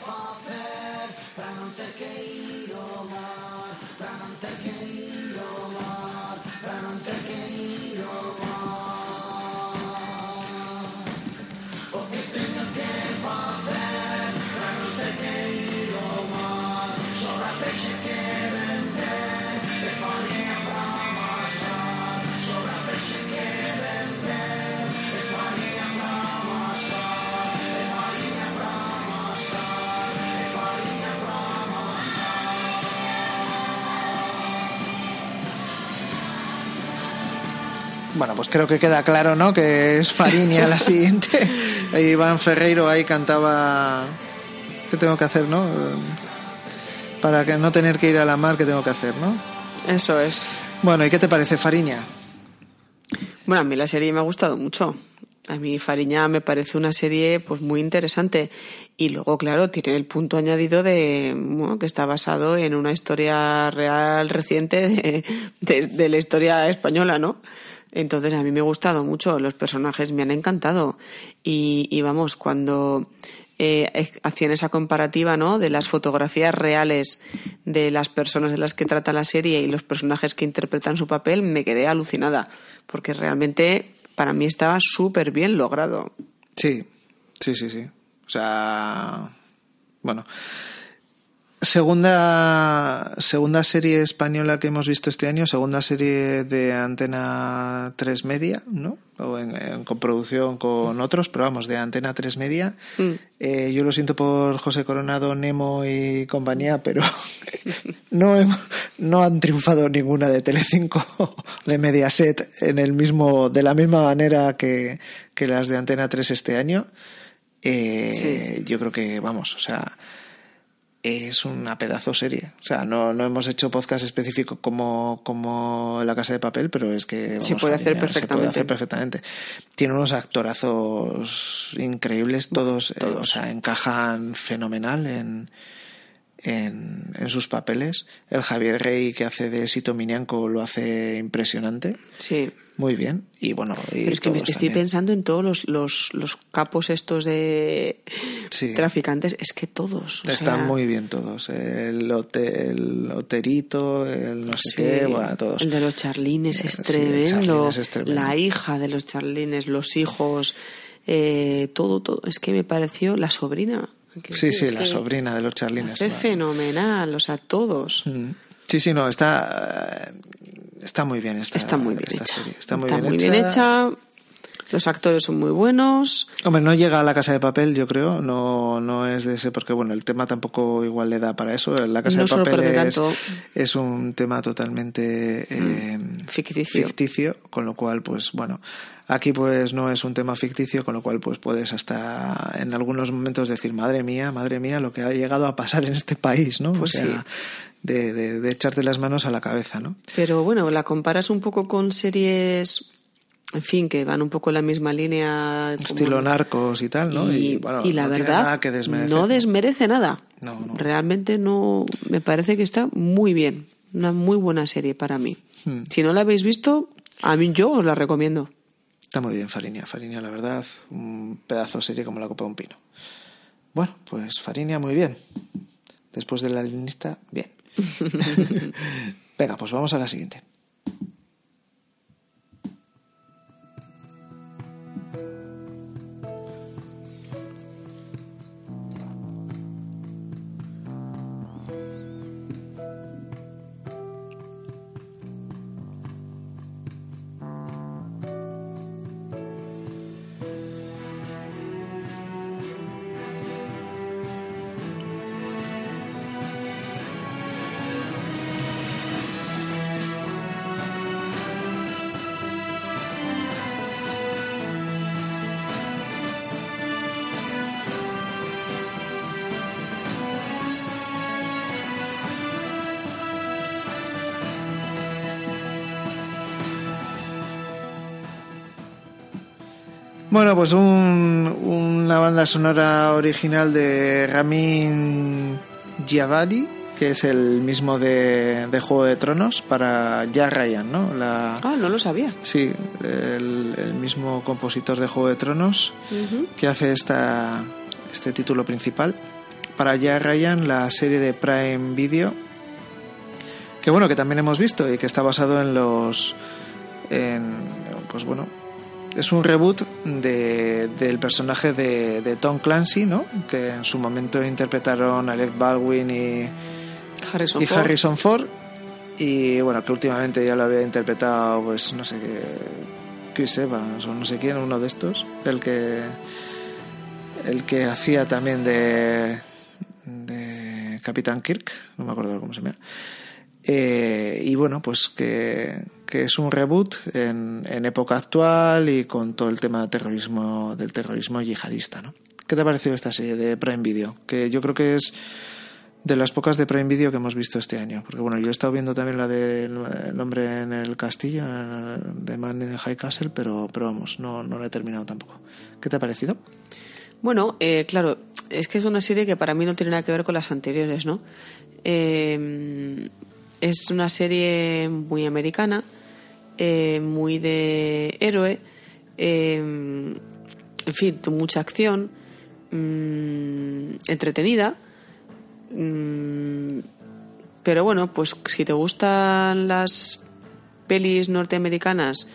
Bueno, pues creo que queda claro, ¿no? Que es Fariña la [laughs] siguiente. Ahí Iván Ferreiro ahí cantaba. ¿Qué tengo que hacer, no? Para que no tener que ir a la mar, ¿qué tengo que hacer, no? Eso es. Bueno, ¿y qué te parece Fariña? Bueno, a mí la serie me ha gustado mucho. A mí Fariña me parece una serie pues muy interesante y luego claro tiene el punto añadido de bueno, que está basado en una historia real reciente de, de- de la historia española, ¿no? Entonces a mí me ha gustado mucho, los personajes me han encantado y, y vamos cuando eh, hacían esa comparativa, ¿no? De las fotografías reales de las personas de las que trata la serie y los personajes que interpretan su papel, me quedé alucinada, porque realmente para mí estaba súper bien logrado. Sí, sí, sí, sí. O sea, bueno. Segunda, segunda serie española que hemos visto este año, segunda serie de Antena 3 Media, ¿no? O en, en coproducción con otros, pero vamos, de Antena 3 Media. Mm. Eh, yo lo siento por José Coronado, Nemo y compañía, pero [laughs] no, hem- no han triunfado ninguna de Telecinco [laughs] de Mediaset en el mismo, de la misma manera que, que las de Antena 3 este año. Eh, Sí. Yo creo que, vamos, o sea, es una pedazo serie. O sea, no, no hemos hecho podcast específico como, como La Casa de Papel, pero es que... Se vamos, puede hacer Fariña, Se puede perfectamente. hacer perfectamente. Tiene unos actorazos increíbles, todos, eh, o sea, encajan fenomenal en, en, en sus papeles. El Javier Rey que hace de Sito Minianco lo hace impresionante. Sí. Muy bien. Y bueno, y Pero es que me estoy también. pensando en todos los, los, los capos estos de Sí. traficantes, es que todos. Están sea, muy bien todos. El, hote- el el no sé qué, bueno, todos. El de los charlines es Sí, tremendo. Charlines es tremendo. La hija de los charlines, los hijos, eh, todo, todo. Es que me pareció la sobrina. Sí, sí, es la sobrina de los charlines. Vale. fenomenal, o sea, todos. Mm. Sí, sí, no, está, está muy bien esta, Está muy bien esta hecha. serie. Está muy, bien, hecha. Los actores son muy buenos. Hombre, no llega a la casa de papel, yo creo. No, no es de ese, porque bueno, el tema tampoco igual le da para eso. La casa No de papel es, un tema totalmente eh, ficticio. ficticio, con lo cual, pues bueno, aquí pues no es un tema ficticio, con lo cual pues puedes hasta en algunos momentos decir, madre mía, madre mía, lo que ha llegado a pasar en este país, ¿no? Pues o sea, sí. de, de, de echarte las manos a la cabeza, ¿no? Pero bueno, la comparas un poco con series, en fin, que van un poco en la misma línea. como- Estilo narcos y tal, ¿no? Y, bueno, y la no verdad, nada que desmerecer, no desmerece nada. No, no. Realmente no. Me parece que está muy bien. Una muy buena serie para mí. Hmm. Si no la habéis visto, a mí yo os la recomiendo. Está muy bien Fariña, Fariña, la verdad, un pedazo de serie como la copa de un pino. Bueno, pues Fariña, muy bien. Después de la lista, bien. [laughs] Venga, pues vamos a la siguiente. Pues un- una banda sonora original de Ramin Djawadi, que es el mismo de, de Juego de Tronos, para Jack Ryan, ¿no? La, Ah, no lo sabía. sí, el, el mismo compositor de Juego de Tronos que hace esta, este título principal. Para Jack Ryan, la serie de Prime Video, que bueno, que también hemos visto y que está basado en los... En, pues bueno, es un reboot de, del personaje de, de Tom Clancy, ¿no? Que en su momento interpretaron Alec Baldwin y, Harrison y Ford. Harrison Ford. Y bueno, que últimamente ya lo había interpretado, pues no sé qué, Chris Evans o no sé quién, uno de estos. El que, el que hacía también de, de Capitán Kirk, no me acuerdo cómo se llama. Eh, y bueno, pues que, que es un reboot en, época actual y con todo el tema del terrorismo, del terrorismo yihadista, ¿no? ¿Qué te ha parecido esta serie de Prime Video? Que yo creo que es de las pocas de Prime Video que hemos visto este año. Porque bueno, yo he estado viendo también la de El hombre en el castillo, de Man in High Castle, pero, pero vamos, no, no la he terminado tampoco. ¿Qué te ha parecido? Bueno, eh, claro, es que es una serie que para mí no tiene nada que ver con las anteriores, ¿no? Eh, es una serie muy americana, eh, muy de héroe, eh, en fin, mucha acción, mm, entretenida. mm, pero bueno, pues si te gustan las pelis norteamericanas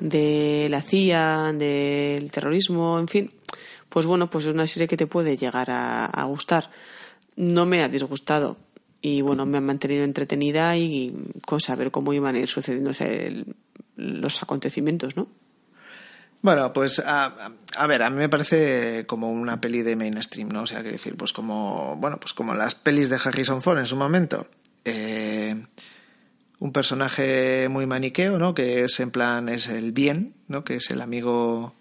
de la CIA, del terrorismo, en fin, pues bueno, pues es una serie que te puede llegar a, a gustar. No me ha disgustado y bueno, me ha mantenido entretenida y con saber cómo iban a ir sucediéndose el- los acontecimientos, ¿no? Bueno, pues a, a ver, a mí me parece como una peli de mainstream, ¿no? O sea, que decir, pues como, bueno, pues como las pelis de Harrison Ford en su momento. Eh, un personaje muy maniqueo, ¿no? Que es en plan, es el bien, ¿no? Que es el amigo,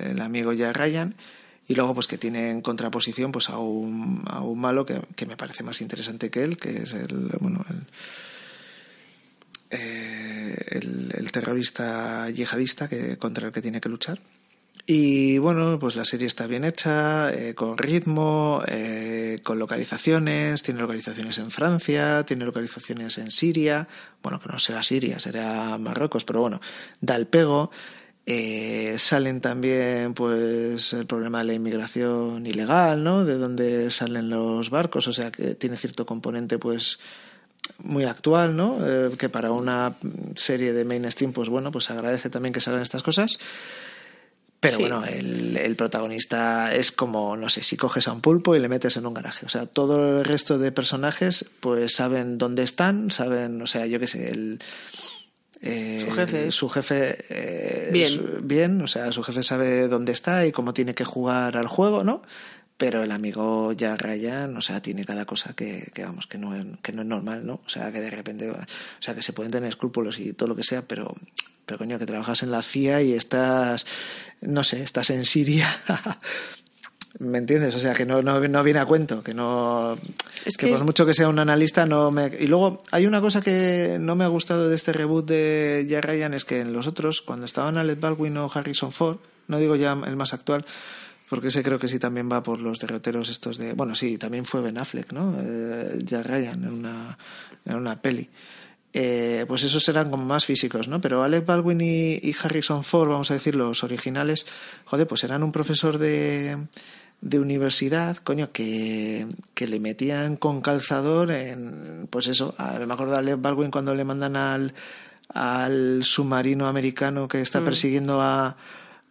el, amigo Jack Ryan. Y luego, pues que tiene en contraposición, pues a un, a un malo que, que me parece más interesante que él, que es el, bueno, el, eh, el, terrorista yihadista que, contra el que tiene que luchar. Y bueno, pues la serie está bien hecha, eh, con ritmo, eh, con localizaciones, tiene localizaciones en Francia, tiene localizaciones en Siria, bueno, que no será Siria, será Marruecos, pero bueno, da el pego. Salen también pues el problema de la inmigración ilegal, ¿no? De dónde salen los barcos, o sea que tiene cierto componente pues muy actual, ¿no? Eh, que para una serie de mainstream, pues bueno, pues agradece también que salgan estas cosas. Pero Sí. bueno, el, el protagonista es como, no sé, si coges a un pulpo y le metes en un garaje. O sea, todo el resto de personajes, pues saben dónde están, saben, o sea, yo qué sé, el. eh, Su jefe. Su jefe. eh, Bien. su- bien, o sea, su jefe sabe dónde está y cómo tiene que jugar al juego, ¿no? Pero el amigo ya Ryan, o sea, tiene cada cosa que, que vamos, que no, es, que no es normal, ¿no? O sea, que de repente, o sea, que se pueden tener escrúpulos y todo lo que sea, pero, pero coño, que trabajas en la CIA y estás, no sé, estás en Siria. [laughs] ¿Me entiendes? O sea, que no, no, no viene a cuento, que no... Es que, que- por mucho que sea un analista, no me... Y luego, hay una cosa que no me ha gustado de este reboot de Jack Ryan, es que en los otros, cuando estaban Alec Baldwin o Harrison Ford, no digo ya el más actual, porque ese creo que sí también va por los derroteros estos de... Bueno, sí, también fue Ben Affleck, ¿no? Eh, Jack Ryan en una, en una peli. Eh, pues esos eran como más físicos, ¿no? Pero Alec Baldwin y, y Harrison Ford, vamos a decir, los originales, joder, pues eran un profesor de, de universidad, coño, que, que le metían con calzador en, pues eso, a- me acuerdo de Alec Baldwin cuando le mandan al, al submarino americano que está persiguiendo a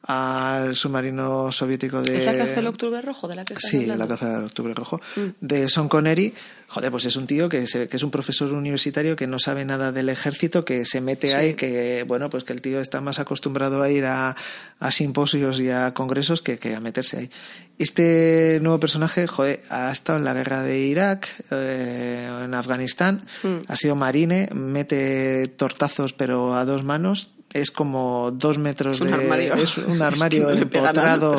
al submarino soviético de ¿Es la caza del octubre rojo de la que Sí, hablando? la caza del octubre rojo. De Sean Connery, joder, pues es un tío que, se- que es un profesor universitario que no sabe nada del ejército, que se mete Sí. ahí, que, bueno, pues que el tío está más acostumbrado a ir a, a simposios y a congresos que, que a meterse ahí. Este nuevo personaje, joder, ha estado en la guerra de Irak, eh, en Afganistán, ha sido marine, mete tortazos pero a dos manos, es como dos metros Es un de... armario. Es un [laughs] Es armario que no al empotrado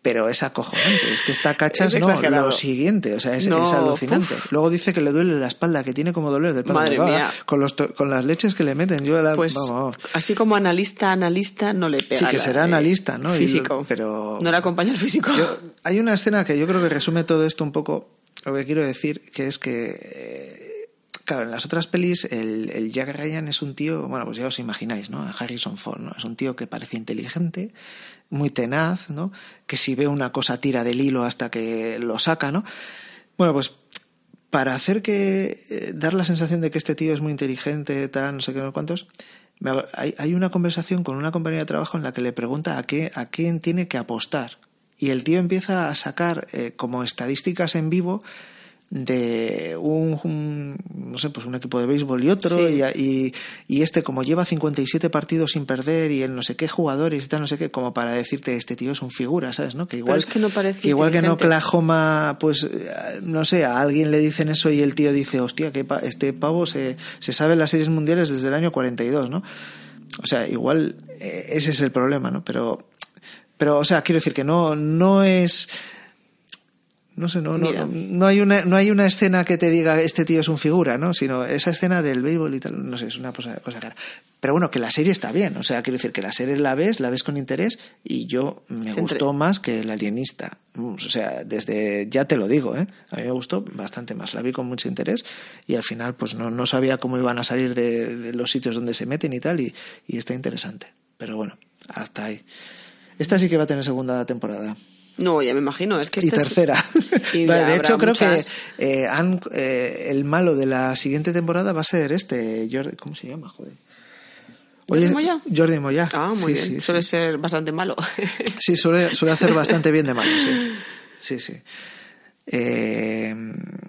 pero es acojonante. Es que está cachas, Es no, exagerado. lo siguiente, o sea, es, No, es alucinante. uf. Luego dice que le duele la espalda, que tiene como dolor de espalda. Madre mía. Con, los, to- con las leches que le meten, yo la, Pues vamos, así como analista, analista, no le pega. Sí, que será analista, ¿no? Lo- Físico. pero- No le acompaña el físico. Yo- hay una escena que yo creo que resume todo esto un poco. Lo que quiero decir, que es que, eh, claro, en las otras pelis, el, el Jack Ryan es un tío, bueno, pues ya os imagináis, ¿no? Harrison Ford, ¿no? Es un tío que parece inteligente, muy tenaz, ¿no? Que si ve una cosa tira del hilo hasta que lo saca, ¿no? Bueno, pues para hacer que eh, dar la sensación de que este tío es muy inteligente, tal, no sé qué, no cuántos, hay, hay una conversación con una compañera de trabajo en la que le pregunta a qué a quién tiene que apostar y el tío empieza a sacar eh, como estadísticas en vivo de un, un, no sé pues un equipo de béisbol y otro Sí. y, y, y este como lleva 57 partidos sin perder y el no sé qué jugadores y tal no sé qué como para decirte este tío es un figura sabes no que igual es que no parece que igual que en. Oklahoma pues no sé a alguien le dicen eso y el tío dice hostia que pa- este pavo se, se sabe las series mundiales desde el año 42 no o sea igual eh, ese es el problema no pero pero o sea quiero decir que no no es no sé, no, no, no, no hay una, no hay una escena que te diga este tío es un figura, ¿no? Sino esa escena del béisbol y tal, no sé, es una cosa, cosa rara. Pero bueno, que la serie está bien, o sea, quiero decir que la serie la ves, la ves con interés y yo me Entre- gustó más que el alienista. Mm, O sea, desde, ya te lo digo, ¿eh? A mí me gustó bastante más, la vi con mucho interés y al final pues no, no sabía cómo iban a salir de, de los sitios donde se meten y tal y, y está interesante. Pero bueno, hasta ahí. Esta sí que va a tener segunda temporada No, ya me imagino. Es que y es- tercera. [laughs] Y [laughs] de hecho, creo muchas. que eh, han, eh, el malo de la siguiente temporada va a ser este, Jordi, ¿cómo se llama? Joder. ¿Jordi Moya? Jordi Moya. Ah, muy Sí, bien. sí, Suele sí. ser bastante malo. [laughs] Sí, suele, suele hacer bastante bien de malo, sí. Sí, sí. Eh,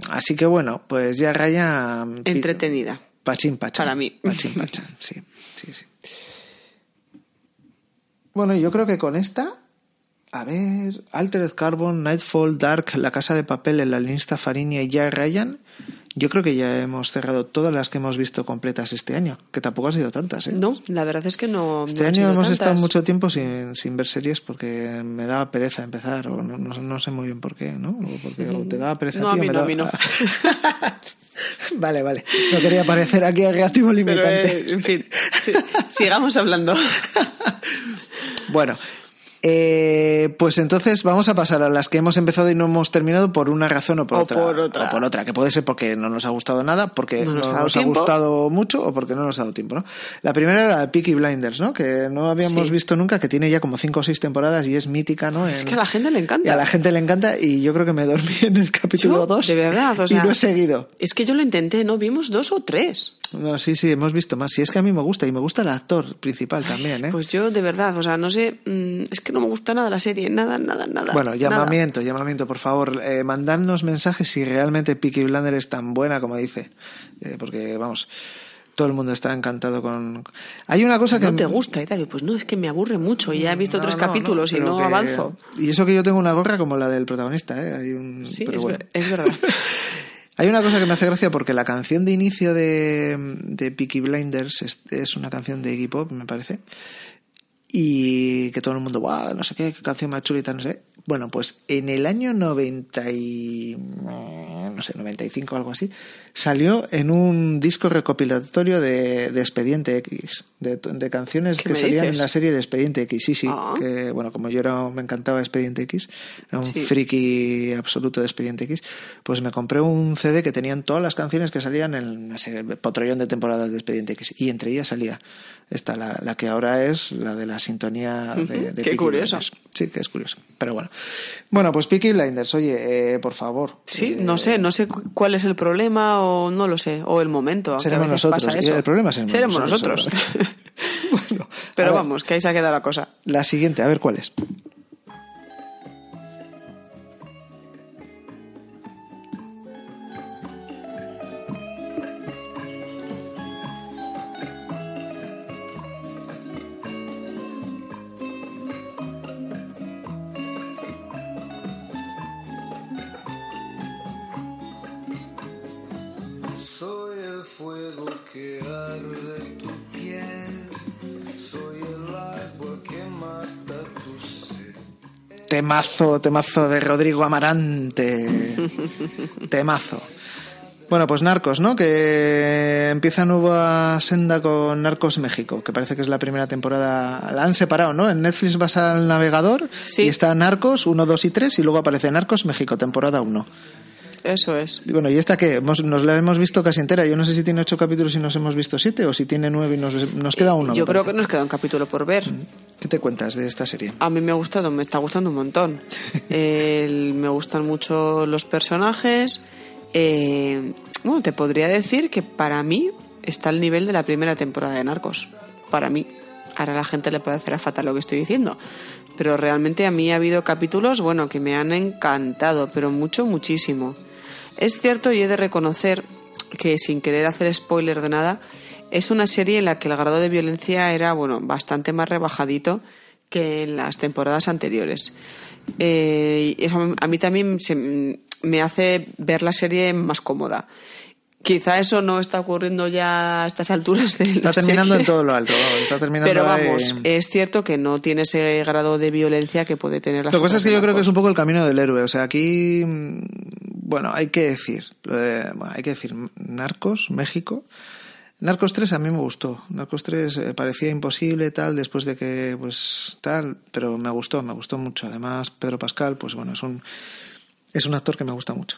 así que bueno, pues ya Raya. Entretenida. Pachín, pachán. Para mí. Pachín, pachán, sí, sí, sí. Bueno, yo creo que con esta, a ver, Altered Carbon, Nightfall, Dark, La Casa de Papel, El Alienista Fariña y Jack Ryan, yo creo que ya hemos cerrado todas las que hemos visto completas este año, que tampoco han sido tantas, ¿eh? No, la verdad es que no. Este no año hemos tantas. estado mucho tiempo sin, sin ver series porque me daba pereza empezar, o no, no, no sé muy bien por qué, ¿no? O porque o te daba pereza No, a ti mí me no, a mí no. [laughs] vale, vale. No quería parecer aquí a reactivo Pero, limitante. eh, en fin, sí, sigamos hablando. [laughs] Bueno, eh, pues entonces vamos a pasar a las que hemos empezado y no hemos terminado por una razón o por O otra. por otra. O por otra, que puede ser porque no nos ha gustado nada, porque No no nos ha gustado mucho o porque no nos ha dado tiempo. ¿no? La primera era Peaky Blinders, ¿no? que no habíamos Sí. visto nunca, que tiene ya como cinco o seis temporadas y es mítica. ¿no? Es que a la gente le encanta. Y a la gente le encanta y yo creo que me dormí [laughs] en el capítulo Yo, 2 de verdad, o y sea- no he seguido. Es que yo lo intenté, ¿no? Vimos dos o tres. No, sí, sí, hemos visto más. Y es que a mí me gusta y me gusta el actor principal también. ¿eh? Pues yo, de verdad, o sea, no sé, mm, es que no me gusta nada la serie, nada, nada, nada. Bueno, nada. llamamiento, llamamiento, por favor, eh, mandadnos mensajes si realmente Peaky Blinders es tan buena como dice. Eh, porque, vamos, todo el mundo está encantado con... Hay una cosa que... No te gusta y tal, y pues no, es que me aburre mucho y ya he visto No, tres no, capítulos y no que- avanzo. Y eso que yo tengo una gorra como la del protagonista, ¿eh? Hay un... Sí, pero es, bueno. ver- es verdad. [laughs] Hay una cosa que me hace gracia porque la canción de inicio de, de Peaky Blinders es, una canción de Iggy Pop, me parece. Y que todo el mundo, wow, no sé qué, qué canción más chulita, no sé. Bueno, pues en el año 90 y, no sé, 95 o algo así, salió en un disco recopilatorio de, de Expediente X, de, de canciones ¿Qué que salían dices? en la serie de Expediente X. Sí, sí, Ah. que bueno, como yo era, me encantaba Expediente X, era un Sí. friki absoluto de Expediente X, pues me compré un CD que tenían todas las canciones que salían en ese potrollón de temporadas de Expediente X. Y entre ellas salía esta, la, la que ahora es la de la sintonía de, qué Peaky curioso. Blinders. Sí, que es curioso. Pero bueno. Bueno, pues Peaky Blinders, oye, eh, por favor. Sí, eh, no sé, no sé cu- cuál es el problema o no lo sé, o el momento. a Seremos veces nosotros. pasa eso. el problema seremos, seremos nosotros. nosotros. [laughs] bueno, Pero a ver, vamos, que ahí se ha quedado la cosa. La siguiente, a ver cuál es. Fuego que arde tu piel, soy el agua que mata tu sed. Temazo, temazo de Rodrigo Amarante. [laughs] Temazo. Bueno, pues Narcos, ¿no? Que empieza nueva senda con Narcos México, que parece que es la primera temporada. La han separado, ¿no? En Netflix vas al navegador Sí. y está Narcos 1, 2 y 3 y luego aparece Narcos México, temporada 1. Eso es. Y bueno, y esta que hemos- nos la hemos visto casi entera. Yo no sé si tiene ocho capítulos y nos hemos visto siete o si tiene nueve y nos, nos queda uno. Yo creo que nos queda un capítulo por ver. ¿Qué te cuentas de esta serie? A mí me ha gustado, me está gustando un montón. [laughs] El- me gustan mucho los personajes. Eh, bueno, te podría decir que para mí está al nivel de la primera temporada de Narcos. Para mí. Ahora la gente le puede hacer fatal lo que estoy diciendo. Pero realmente a mí ha habido capítulos, bueno, que me han encantado, pero mucho, muchísimo. Es cierto y he de reconocer que sin querer hacer spoiler de nada, es una serie en la que el grado de violencia era, bueno, bastante más rebajadito que en las temporadas anteriores. Eh, y eso a mí también se- me hace ver la serie más cómoda. Quizá eso no está ocurriendo ya a estas alturas de Está la terminando serie. en todo lo alto. está terminando Pero vamos, es cierto que no tiene ese grado de violencia que puede tener la Lo que pasa es que yo creo que es un poco el camino del héroe. O sea, aquí, bueno, hay que decir, eh, bueno, hay que decir, Narcos, México. Narcos 3 a mí me gustó. Narcos 3 eh, parecía imposible, tal, después de que, pues, tal, pero me gustó, me gustó mucho. Además, Pedro Pascal, pues bueno, es un, es un actor que me gusta mucho.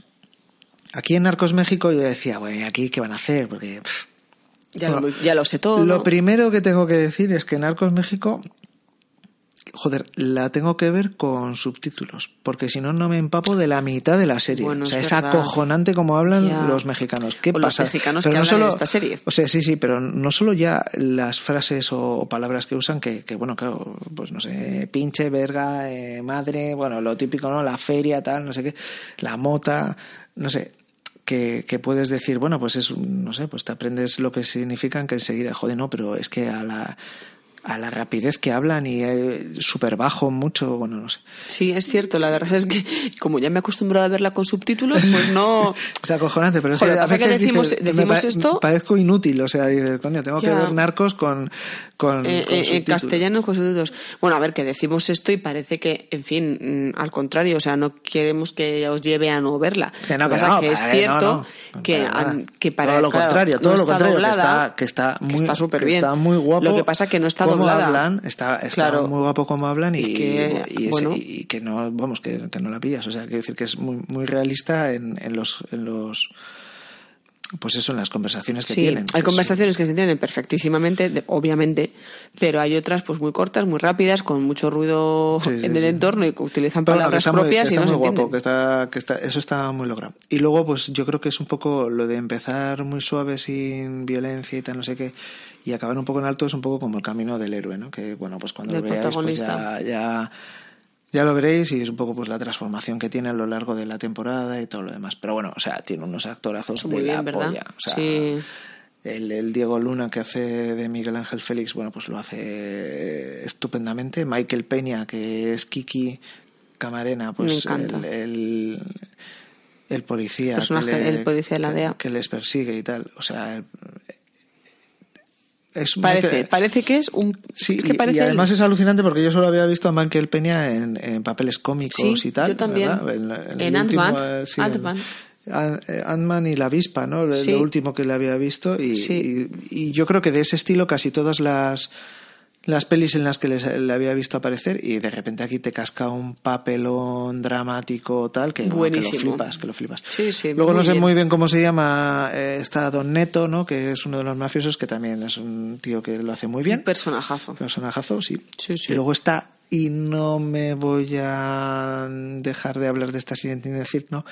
Aquí en Narcos México yo decía, bueno, ¿y aquí qué van a hacer? Porque, pff, Ya, Bueno, lo, ya lo sé todo. lo ¿no? primero que tengo que decir es que Narcos México, joder, la tengo que ver con subtítulos, porque si no, no me empapo de la mitad de la serie. Bueno, o sea, es acojonante como hablan Ya. los mexicanos. ¿Qué O los pasa? mexicanos que hablan en esta serie. O sea, sí, sí, pero no solo ya las frases o palabras que usan, que, que bueno, claro, pues no sé, pinche, verga, eh, madre, bueno, lo típico, ¿no? La feria, tal, no sé qué, la mota, no sé. Que, que puedes decir, bueno, pues es, no sé, pues te aprendes lo que significan que enseguida, joder, no, pero es que a la, a la rapidez que hablan y eh, súper bajo mucho, bueno, no sé. Sí, es cierto. La verdad es que como ya me he acostumbrado a verla con subtítulos, pues no... [laughs] Es acojonante, pero es Joder, que a pasa que veces decimos- dices, decimos me esto- parezco inútil, o sea, dices, coño, tengo que Ya. ver narcos con, con, Eh, con eh, en castellano con subtítulos. Bueno, a ver, que decimos esto y parece que, en fin, mm, al contrario, o sea, no queremos que os lleve a no verla. Que no, que no, que es cierto no, que, que para Todo lo claro, contrario, todo lo contrario, que doblada, está- que está muy- está súper que bien. está muy guapo Lo que pasa que no está cómo doblada. hablan, está, está Claro. muy guapo como hablan y, Y que, y, ese- bueno. y que no, vamos, que, que no la pillas. O sea, quiero decir que es muy, muy realista en, en los, en los, pues eso, en las conversaciones que Sí, tienen. hay conversaciones que se entienden perfectísimamente, de- obviamente, pero hay otras pues muy cortas, muy rápidas, con mucho ruido Sí, sí, en el entorno y que utilizan Pero bueno, que palabras muy- propias que y no está se muy guapo, entienden. que está, que está, eso está muy logrado. Y luego, pues yo creo que es un poco lo de empezar muy suave, sin violencia y tal, no sé qué, y acabar un poco en alto es un poco como el camino del héroe, ¿no? Que bueno, pues cuando Del lo veáis, pues ya, ya, ya lo veréis y es un poco pues la transformación que tiene a lo largo de la temporada y todo lo demás. Pero bueno, o sea, tiene unos actorazos Muy de bien, la ¿verdad? polla. O sea, Sí. el, el Diego Luna que hace de Miguel Ángel Félix, bueno, pues lo hace estupendamente. Michael Peña, que es Kiki Camarena, pues Me encanta. el, el, el policía, Personaje, que le- el policía de la DEA. que les persigue y tal. O sea, es Parece, Michael- parece que es un... Sí, es que parece y, además es alucinante porque yo solo había visto a Michael Peña en, en papeles cómicos Sí, y tal. yo también. ¿verdad? En último, Ant-Man, eh, sí, Ant-Man. en- An- eh, Ant-Man y la avispa, ¿no? Lo- último que le había visto. Y, y yo creo que de ese estilo casi todas las, las pelis en las que les- le había visto aparecer y de repente aquí te casca un papelón dramático tal que, bueno, que lo flipas, que lo flipas. Sí, sí, Luego no sé bien. muy bien cómo se llama, eh, está Don Neto, ¿no? Que es uno de los mafiosos que también es un tío que lo hace muy bien. Un personajazo. Personajazo, sí. Sí, sí. Y luego está, y no me voy a dejar de hablar de esta sin decir, ¿no?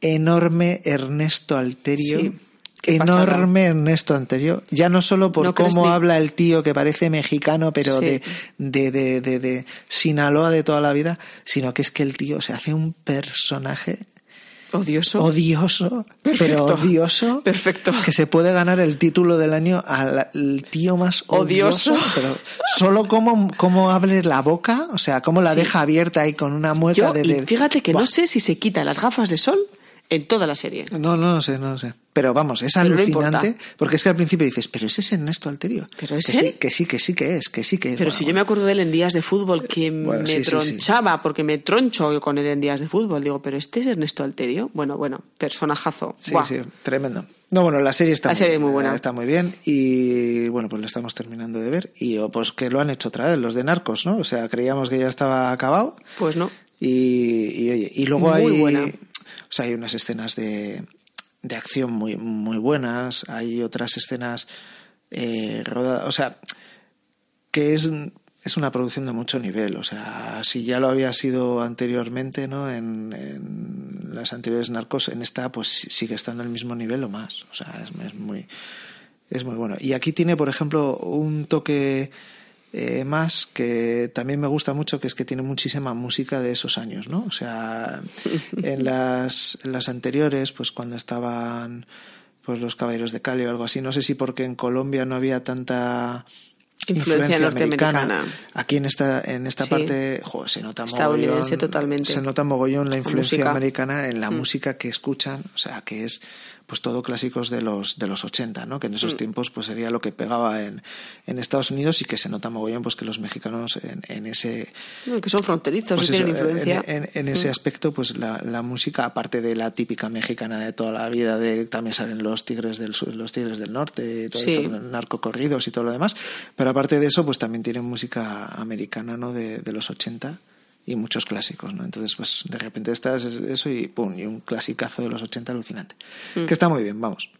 Enorme Ernesto Alterio. Sí, qué pasada. Enorme Ernesto Alterio. Ya no solo por No cómo ni- habla el tío que parece mexicano, pero Sí. de, de, de, de, de Sinaloa de toda la vida, sino que es que el tío se hace un personaje Odioso. odioso, pero Perfecto. odioso, Perfecto. que se puede ganar el título del año al al tío más odioso, Odioso. pero solo cómo, cómo abre la boca, o sea, cómo la Sí. deja abierta ahí con una mueca Yo, de, de- fíjate que Buah. no sé si se quita las gafas de sol En toda la serie. No, no lo sé, no lo sé. Pero vamos, es Pero alucinante. porque es que al principio dices, pero ese es Ernesto Alterio. ¿Pero es que Sí, él? que sí, que sí que es, que sí que es. Pero Bueno, si yo me acuerdo de él en días de fútbol, que Bueno, me sí, sí, sí. tronchaba, porque me troncho con él en días de fútbol. Digo, pero este es Ernesto Alterio. Bueno, bueno, personajazo. Sí, Buah. sí, tremendo. No, bueno, la serie está La serie es muy buena. Está muy bien y bueno, pues la estamos terminando de ver y pues que lo han hecho otra vez los de Narcos, ¿no? O sea, creíamos que ya estaba acabado Pues no. y, y, oye, y luego Muy hay buena. O sea, hay unas escenas de, de acción muy muy buenas, hay otras escenas eh, rodadas, o sea, que es es una producción de mucho nivel, o sea, si ya lo había sido anteriormente, ¿no? En, las anteriores Narcos, en esta pues sigue estando al mismo nivel o más, o sea, es muy es muy bueno. Y aquí tiene, por ejemplo, un toque eh, más que también me gusta mucho, que es que tiene muchísima música de esos años, ¿no? O sea, [laughs] en las, en las anteriores, pues cuando estaban pues los Caballeros de Cali o algo así, no sé si porque en Colombia no había tanta Influencia norteamericana. Aquí en esta en esta Sí. parte, jo, se nota mogollón, totalmente. Se nota mogollón la influencia música. americana en la Mm. música que escuchan, o sea, que es pues todo clásicos de los de los 80, ¿no? Que en Mm. esos tiempos pues sería lo que pegaba en, en Estados Unidos y que se nota mogollón pues que los mexicanos en, en ese No, que son fronterizos pues y tienen influencia. En, ese Mm. aspecto, pues la, la música, aparte de la típica mexicana de toda la vida, de también salen los tigres del sur, los tigres del norte, todo Sí. narcocorridos y todo lo demás. Pero aparte de eso, pues también tienen música americana, ¿no? De, de los 80 y muchos clásicos, ¿no? Entonces, pues de repente estás eso y pum, y un clasicazo de los 80 alucinante. Mm. Que está muy bien, vamos.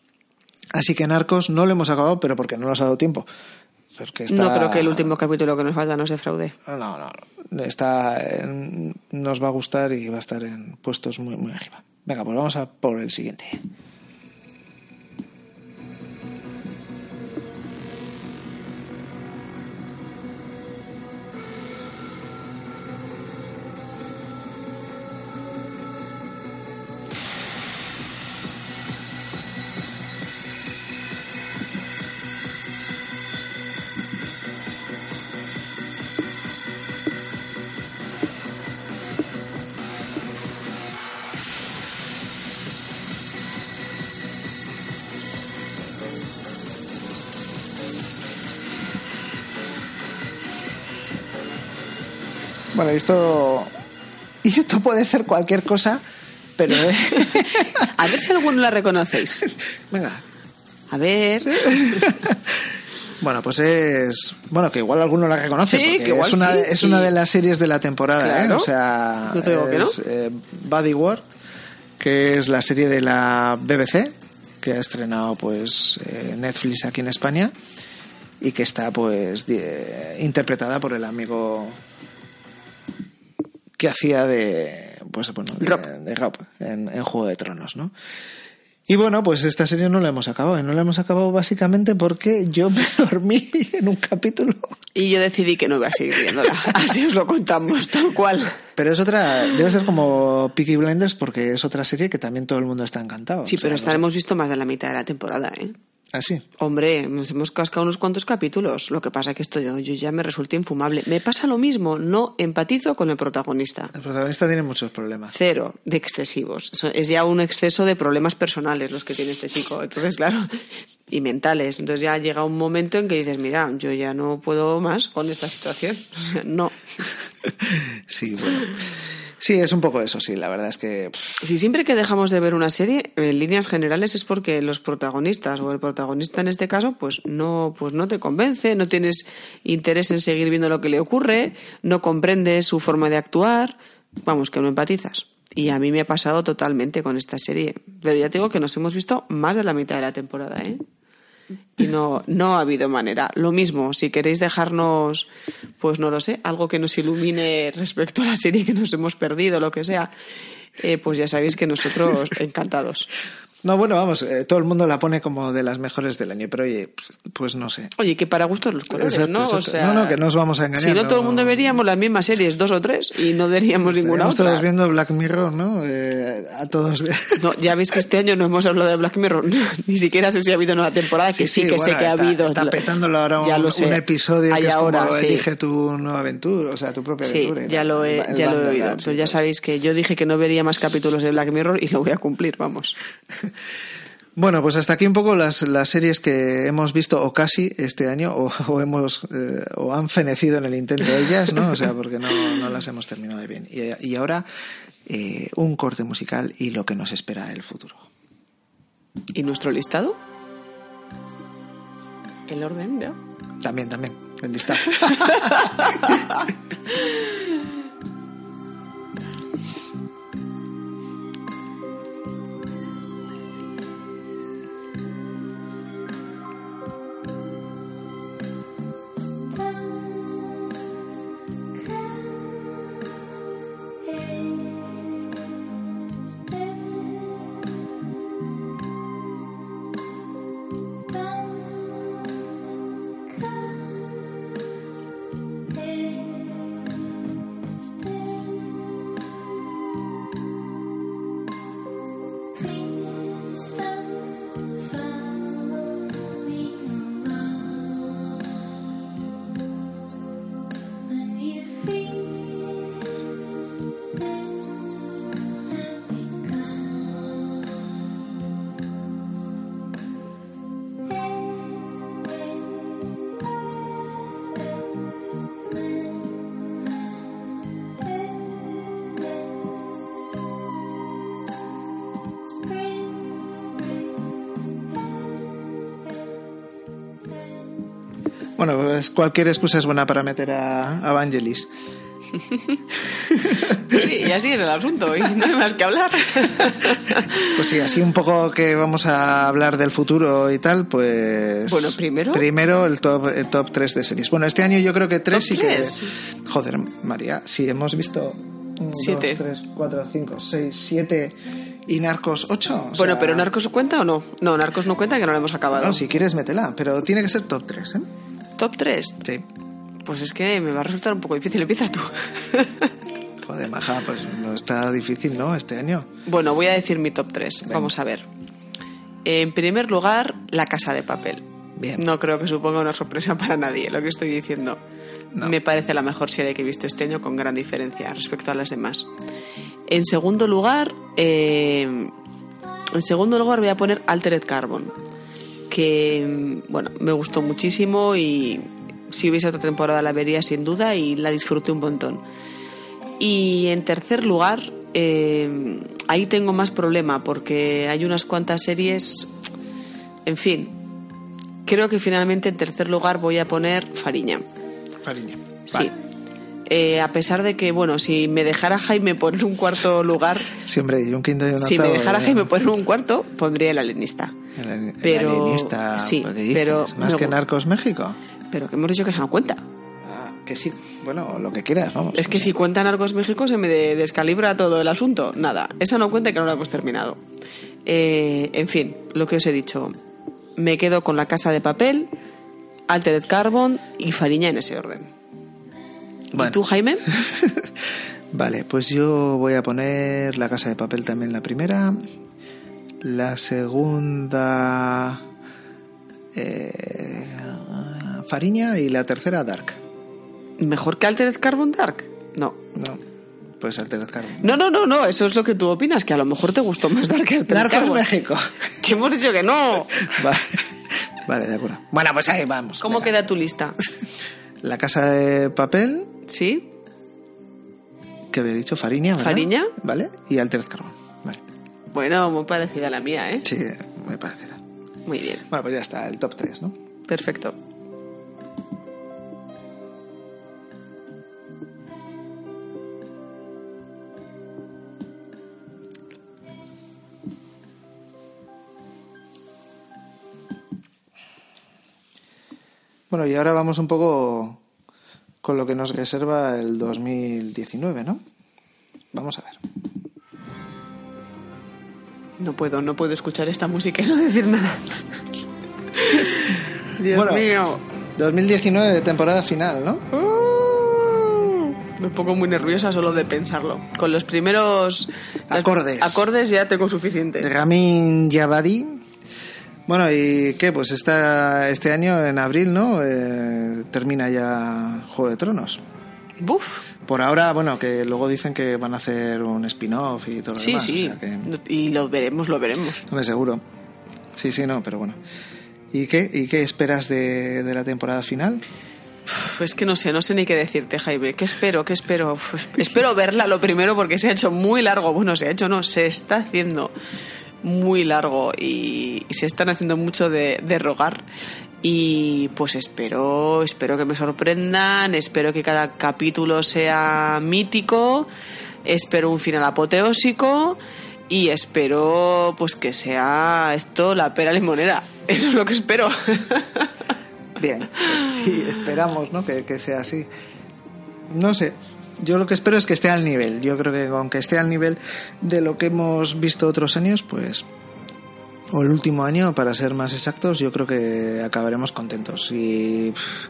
Así que Narcos no lo hemos acabado, pero porque no nos ha dado tiempo. Está... No creo que el último capítulo que nos falta nos defraude. No, no, no. Está en- nos va a gustar y va a estar en puestos muy, muy arriba. Venga, pues vamos a por el siguiente. Esto. Y esto puede ser cualquier cosa, pero. eh, [laughs] A ver si alguno la reconocéis. Venga. A ver. [laughs] Bueno, pues es. Bueno, que igual alguno la reconoce. Sí, porque que igual es una, sí, es sí. una de las series de la temporada, Claro. ¿eh? O sea. No te digo que no. es, eh, Body War, que es la serie de la BBC, que ha estrenado pues eh, Netflix aquí en España y que está pues interpretada por el amigo que hacía de pues bueno de Rob. de Rob en, en Juego de Tronos, ¿no? Y bueno, pues esta serie no la hemos acabado. Y no la hemos acabado básicamente porque yo me [laughs] dormí en un capítulo. Y yo decidí que no iba a seguir viéndola. [laughs] Así os lo contamos, tal cual. Pero es otra, debe ser como Peaky Blinders porque es otra serie que también todo el mundo está encantado. Sí, sea, pero no sé. hemos visto más de la mitad de la temporada, ¿eh? Ah, sí. Hombre, nos hemos cascado unos cuantos capítulos. Lo que pasa es que esto yo, yo ya me resulta infumable. Me pasa lo mismo, no empatizo con el protagonista. El protagonista tiene muchos problemas. Cero de excesivos. Es ya un exceso de problemas personales los que tiene este chico. Entonces, claro, [laughs] y mentales. Entonces ya llega un momento en que dices, mira, yo ya no puedo más con esta situación. [laughs] O sea, no. [laughs] Sí, bueno. Sí, es un poco eso, sí. La verdad es que. Si siempre que dejamos de ver una serie, en líneas generales es porque los protagonistas o el protagonista en este caso, pues no, pues no te convence, no tienes interés en seguir viendo lo que le ocurre, no comprendes su forma de actuar, vamos, que no empatizas. Y a mí me ha pasado totalmente con esta serie. Pero ya te digo que nos hemos visto más de la mitad de la temporada, ¿eh? Y no, no ha habido manera. Lo mismo, si queréis dejarnos, pues no lo sé, algo que nos ilumine respecto a la serie que nos hemos perdido, lo que sea, eh, pues ya sabéis que nosotros encantados. No, bueno, vamos, eh, todo el mundo la pone como de las mejores del año, pero oye, pues, pues no sé. Oye, que para gustos los colores, Exacto, ¿no? exacto. O sea, no, no, que no os vamos a engañar. Si no, todo el mundo veríamos las mismas series, dos o tres, y no veríamos ninguna Estamos otra. todos viendo Black Mirror, ¿no? Eh, a todos. [laughs] No, ya veis que este año no hemos hablado de Black Mirror. [laughs] Ni siquiera sé si ha habido nueva temporada, que sí, que bueno, sé que ha habido. Está petándolo ahora un, un episodio Hay que es ahora, como sí. elige tu nueva aventura, o sea, tu propia Sí, aventura. y ya lo he, El ya lo he oído. sí, Pero ya sabéis que yo dije que no vería más capítulos de Black Mirror y lo voy a cumplir, vamos. [laughs] Bueno, pues hasta aquí un poco las, las series que hemos visto o casi este año o, o hemos eh, o han fenecido en el intento de ellas, ¿no? O sea, porque no, no las hemos terminado de bien. Y, y ahora eh, un corte musical y lo que nos espera el futuro. ¿Y nuestro listado? El orden, ¿no? También, también, el listado. [laughs] Pues cualquier excusa es buena para meter a, a Vangelis. Sí, y así es el asunto, y no hay más que hablar. Pues sí, así un poco que vamos a hablar del futuro y tal, pues... Bueno, primero- Primero el top, el top 3 de series. Bueno, este año yo creo que 3 ¿Top sí que... Joder, María, sí, hemos visto... 1, Siete. 2, 3, 4, 5, 6, 7 y Narcos 8. Bueno, pero ¿Narcos cuenta o no? No, Narcos no cuenta, que no lo hemos acabado. No, si quieres métela, pero tiene que ser top 3, ¿eh? ¿Top 3? Sí. Pues es que me va a resultar un poco difícil. Empieza tú. [laughs] Joder, maja, pues no está difícil, ¿no? Este año. bueno, voy a decir mi top 3. Vamos a ver. En primer lugar, La Casa de Papel. Bien. No creo que suponga una sorpresa para nadie lo que estoy diciendo. No. Me parece la mejor serie que he visto este año con gran diferencia respecto a las demás. En segundo lugar, eh, en segundo lugar voy a poner Altered Carbon, que bueno me gustó muchísimo y si hubiese otra temporada la vería sin duda y la disfruté un montón. Y en tercer lugar, eh, ahí tengo más problema porque hay unas cuantas series, en fin. Creo que finalmente en tercer lugar voy a poner Fariña. Fariña. Sí. Eh, a pesar de que, bueno, si me dejara Jaime poner un cuarto lugar, Sí, hombre, y un quinto y un si me dejara ya. Jaime poner un cuarto, pondría el alienista. El, el Pero- alienista, sí, ¿qué dices? pero Más que Narcos México. Pero que hemos dicho que esa no cuenta. Ah, que sí. Bueno, lo que quieras, vamos. Es que si cuentan Argos México se me de- descalibra todo el asunto. Nada, esa no cuenta que no la hemos terminado. Eh, en fin, lo que os he dicho. Me quedo con La Casa de Papel, Altered Carbon y Fariña en ese orden. Bueno. ¿Y tú, Jaime? [laughs] Vale, pues yo voy a poner La Casa de Papel también la primera. La segunda... eh, Fariña y la tercera Dark. ¿Mejor que Altered Carbon Dark? No. No, pues Altered Carbon. No, no, no, no, eso es lo que tú opinas, que a lo mejor te gustó más Dark que Altered Narcos Carbon. México. [laughs] Que hemos dicho que no. [laughs] Vale. vale, de acuerdo. Bueno, pues ahí vamos. ¿Cómo Venga. queda tu lista? La Casa de Papel, ¿Sí? que había dicho Fariña, ¿verdad? Fariña. Vale, y Altered Carbon. Vale. Bueno, muy parecida a la mía, ¿eh? Sí, me parece. Muy bien, Bueno, pues ya está, el top 3, ¿no? perfecto. Bueno, y ahora vamos un poco con lo que nos reserva el 2019, ¿no? Vamos a ver. No puedo, no puedo escuchar esta música y no decir nada. [laughs] Dios Bueno. mío. 2019, temporada final, ¿no? Uh, Me pongo muy nerviosa solo de pensarlo. Con los primeros Acordes. acordes ya tengo suficiente. Ramin Javadi. Bueno, ¿y qué? Pues esta, este año, en abril, ¿no? Eh, termina ya Juego de Tronos. Buf. Por ahora, bueno, que luego dicen que van a hacer un spin-off y todo lo Sí, demás. sí. o sea que- Y lo veremos, lo veremos. Hombre, seguro. Sí, sí, no, pero bueno. ¿Y qué, y qué esperas de, de la temporada final? Uf, es que no sé, no sé ni qué decirte, Jaime. ¿Qué espero? ¿Qué espero? Uf, espero verla lo primero porque se ha hecho muy largo. Bueno, se ha hecho, no, se está haciendo muy largo y, se están haciendo mucho de, de rogar. Y pues espero, espero que me sorprendan, espero que cada capítulo sea mítico, espero un final apoteósico y espero pues que sea esto la pera limonera. [laughs] Eso es lo que espero. Bien, pues sí, esperamos, ¿no? Que, que sea así. No sé. Yo lo que espero es que esté al nivel. Yo creo que aunque esté al nivel de lo que hemos visto otros años, pues. O el último año, para ser más exactos, yo creo que acabaremos contentos. Y. pff,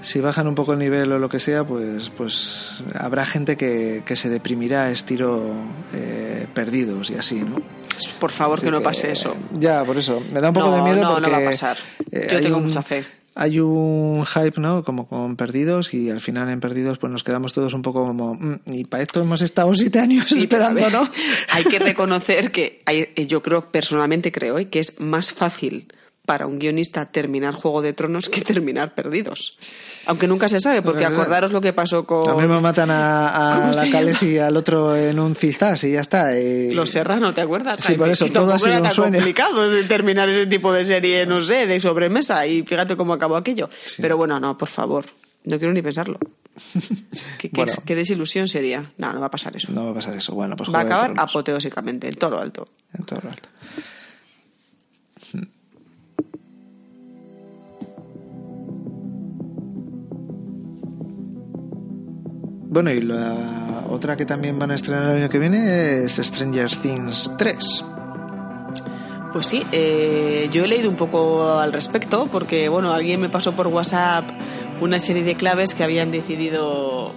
si bajan un poco el nivel o lo que sea, pues, pues habrá gente que, que se deprimirá estilo eh, perdidos y así, ¿no? Por favor, que no pase eso. Ya, por eso. Me da un poco No, de miedo no, no porque... va a pasar. eh, Yo tengo un- mucha fe. Hay un hype, ¿no? Como con Perdidos y al final en Perdidos pues nos quedamos todos un poco como... "Mm, y para esto hemos estado siete años Sí, esperando, ver, ¿no? Hay que reconocer que hay- yo creo, personalmente creo, eh, que es más fácil para un guionista terminar Juego de Tronos que terminar Perdidos. Aunque nunca se sabe, porque Es verdad. acordaros lo que pasó con Lo mismo matan a, a [laughs] ¿Cómo la Cales y al otro en un cistás y ya está. y- Los Serrano, ¿te acuerdas? Sí, por eso, Y todo ha sido era un tan sueño. complicado de terminar ese tipo de serie, no sé, de sobremesa. Y fíjate cómo acabó aquello. Pero bueno, no, por favor. No quiero ni pensarlo. [laughs] ¿Qué, qué- Bueno. qué desilusión sería? No, no va a pasar eso. No va a pasar eso. Bueno, pues va a acabar apoteósicamente, en todo lo alto. en todo lo alto. Bueno, y la otra que también van a estrenar el año que viene es Stranger Things 3. Pues sí, eh, yo he leído un poco al respecto porque, bueno, alguien me pasó por WhatsApp una serie de claves que habían decidido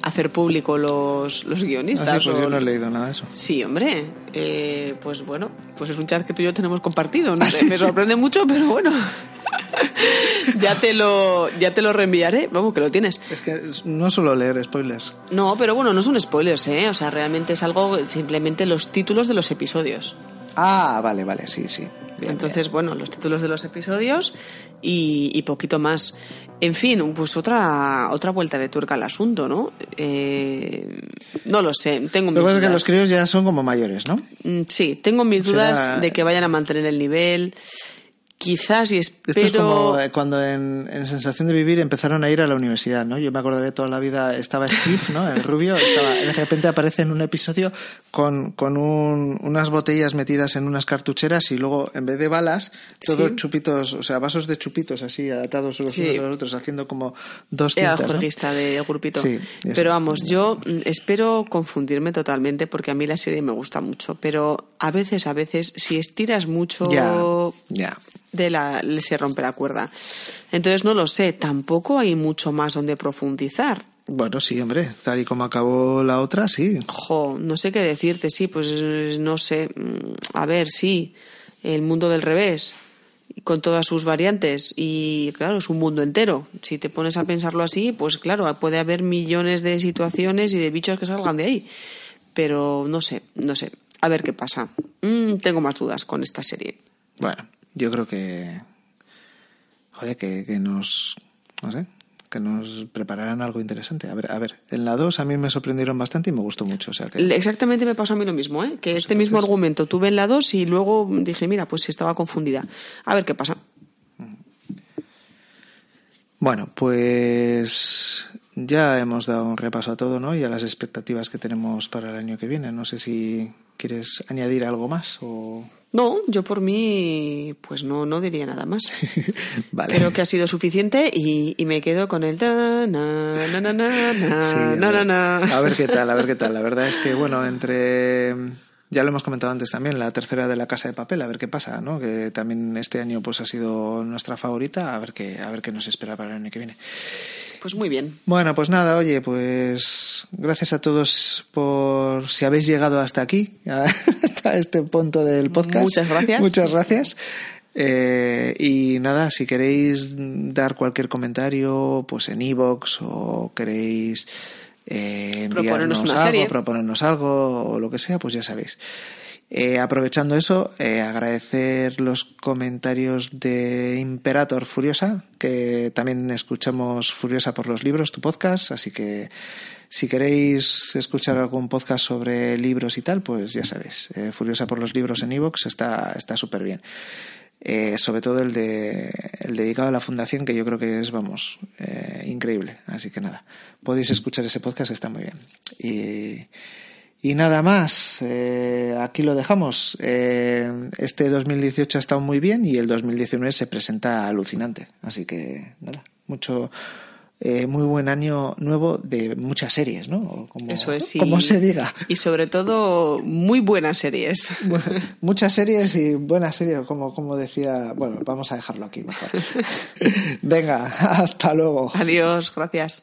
hacer público los, los guionistas. Así pues o- yo no he leído nada de eso. Sí, hombre. Eh, pues bueno, pues es un chat que tú y yo tenemos compartido. ¿Ah, me sorprende mucho, pero bueno. [laughs] [laughs] ya te lo ya te lo reenviaré. Vamos, que lo tienes. Es que no solo leer spoilers. No, pero bueno, no son spoilers, ¿eh? O sea, realmente es algo, simplemente los títulos de los episodios. Ah, vale, vale, sí, sí. Bien, Entonces, bueno, los títulos de los episodios y, y poquito más. En fin, pues otra otra vuelta de tuerca al asunto, ¿no? Eh, no lo sé, tengo mis Lo que pasa es que los críos ya son como mayores, ¿no? Mm, Sí, tengo mis Será- dudas de que vayan a mantener el nivel. Quizás y espero. Esto es como eh, cuando en, en Sensación de Vivir empezaron a ir a la universidad, ¿no? Yo me acordaré toda la vida, estaba Steve, ¿no? El rubio, estaba, de repente aparece en un episodio con, con un- unas botellas metidas en unas cartucheras y luego, en vez de balas, todos Sí. chupitos, o sea, vasos de chupitos así, atados los Sí. unos a los otros, haciendo como dos Era cintas, el ¿no? juerguista del grupito. Sí, pero vamos, yo mm, espero confundirme totalmente porque a mí la serie me gusta mucho. Pero a veces, a veces, si estiras mucho Ya, ya. De la se rompe la cuerda. Entonces no lo sé, tampoco hay mucho más donde profundizar. Bueno, sí, hombre, tal y como acabó la otra, sí. Jo, no sé qué decirte, sí, pues no sé. mm, A ver, sí, el mundo del revés, con todas sus variantes, y claro, es un mundo entero. Si te pones a pensarlo así, pues claro, puede haber millones de situaciones y de bichos que salgan de ahí. Pero no sé, no sé. A ver qué pasa. Mm, tengo más dudas con esta serie. Bueno, yo creo que. Joder, que, que nos. No sé. Que nos prepararán algo interesante. A ver, a ver. En la 2 a mí me sorprendieron bastante y me gustó mucho. O sea que. Exactamente me pasó a mí lo mismo, ¿eh? que este mismo argumento tuve en la 2 y luego dije, mira, pues estaba confundida. A ver qué pasa. Bueno, pues. Ya hemos dado un repaso a todo, ¿no? Y a las expectativas que tenemos para el año que viene. No sé si quieres añadir algo más o. No, yo por mí, pues no, no diría nada más. [laughs] Vale. Creo que ha sido suficiente y, y me quedo con el ta, na, na, na, na, na, Sí, na, na, na. A ver qué tal, a ver qué tal. La verdad es que, bueno, entre ya lo hemos comentado antes también, la tercera de la Casa de Papel, a ver qué pasa, ¿no? Que también este año pues ha sido nuestra favorita, a ver qué, a ver qué nos espera para el año que viene. Pues muy bien. Bueno, pues nada, oye, pues gracias a todos por si habéis llegado hasta aquí, [laughs] hasta este punto del podcast. Muchas gracias. Muchas gracias. Eh, y nada, si queréis dar cualquier comentario, pues en iVoox o queréis eh, Proponernos enviarnos una algo, serie. proponernos algo o lo que sea, pues ya sabéis. Eh, aprovechando eso, eh, agradecer los comentarios de Imperator Furiosa, que también escuchamos Furiosa por los libros, tu podcast, así que si queréis escuchar algún podcast sobre libros y tal, pues ya sabéis, eh, Furiosa por los libros en iVoox está está súper bien. Eh, sobre todo el de el dedicado a la fundación que yo creo que es vamos eh, increíble así que nada podéis escuchar ese podcast está muy bien y, y nada más eh, aquí lo dejamos Eh, este 2018 ha estado muy bien y el 2019 se presenta alucinante así que nada mucho eh, muy buen año nuevo de muchas series no como, Eso es. y- como se diga Y sobre todo, muy buenas series. [laughs] Bueno, muchas series y buenas series, como, como decía. Bueno, vamos a dejarlo aquí mejor. [laughs] Venga, hasta luego. Adiós, gracias.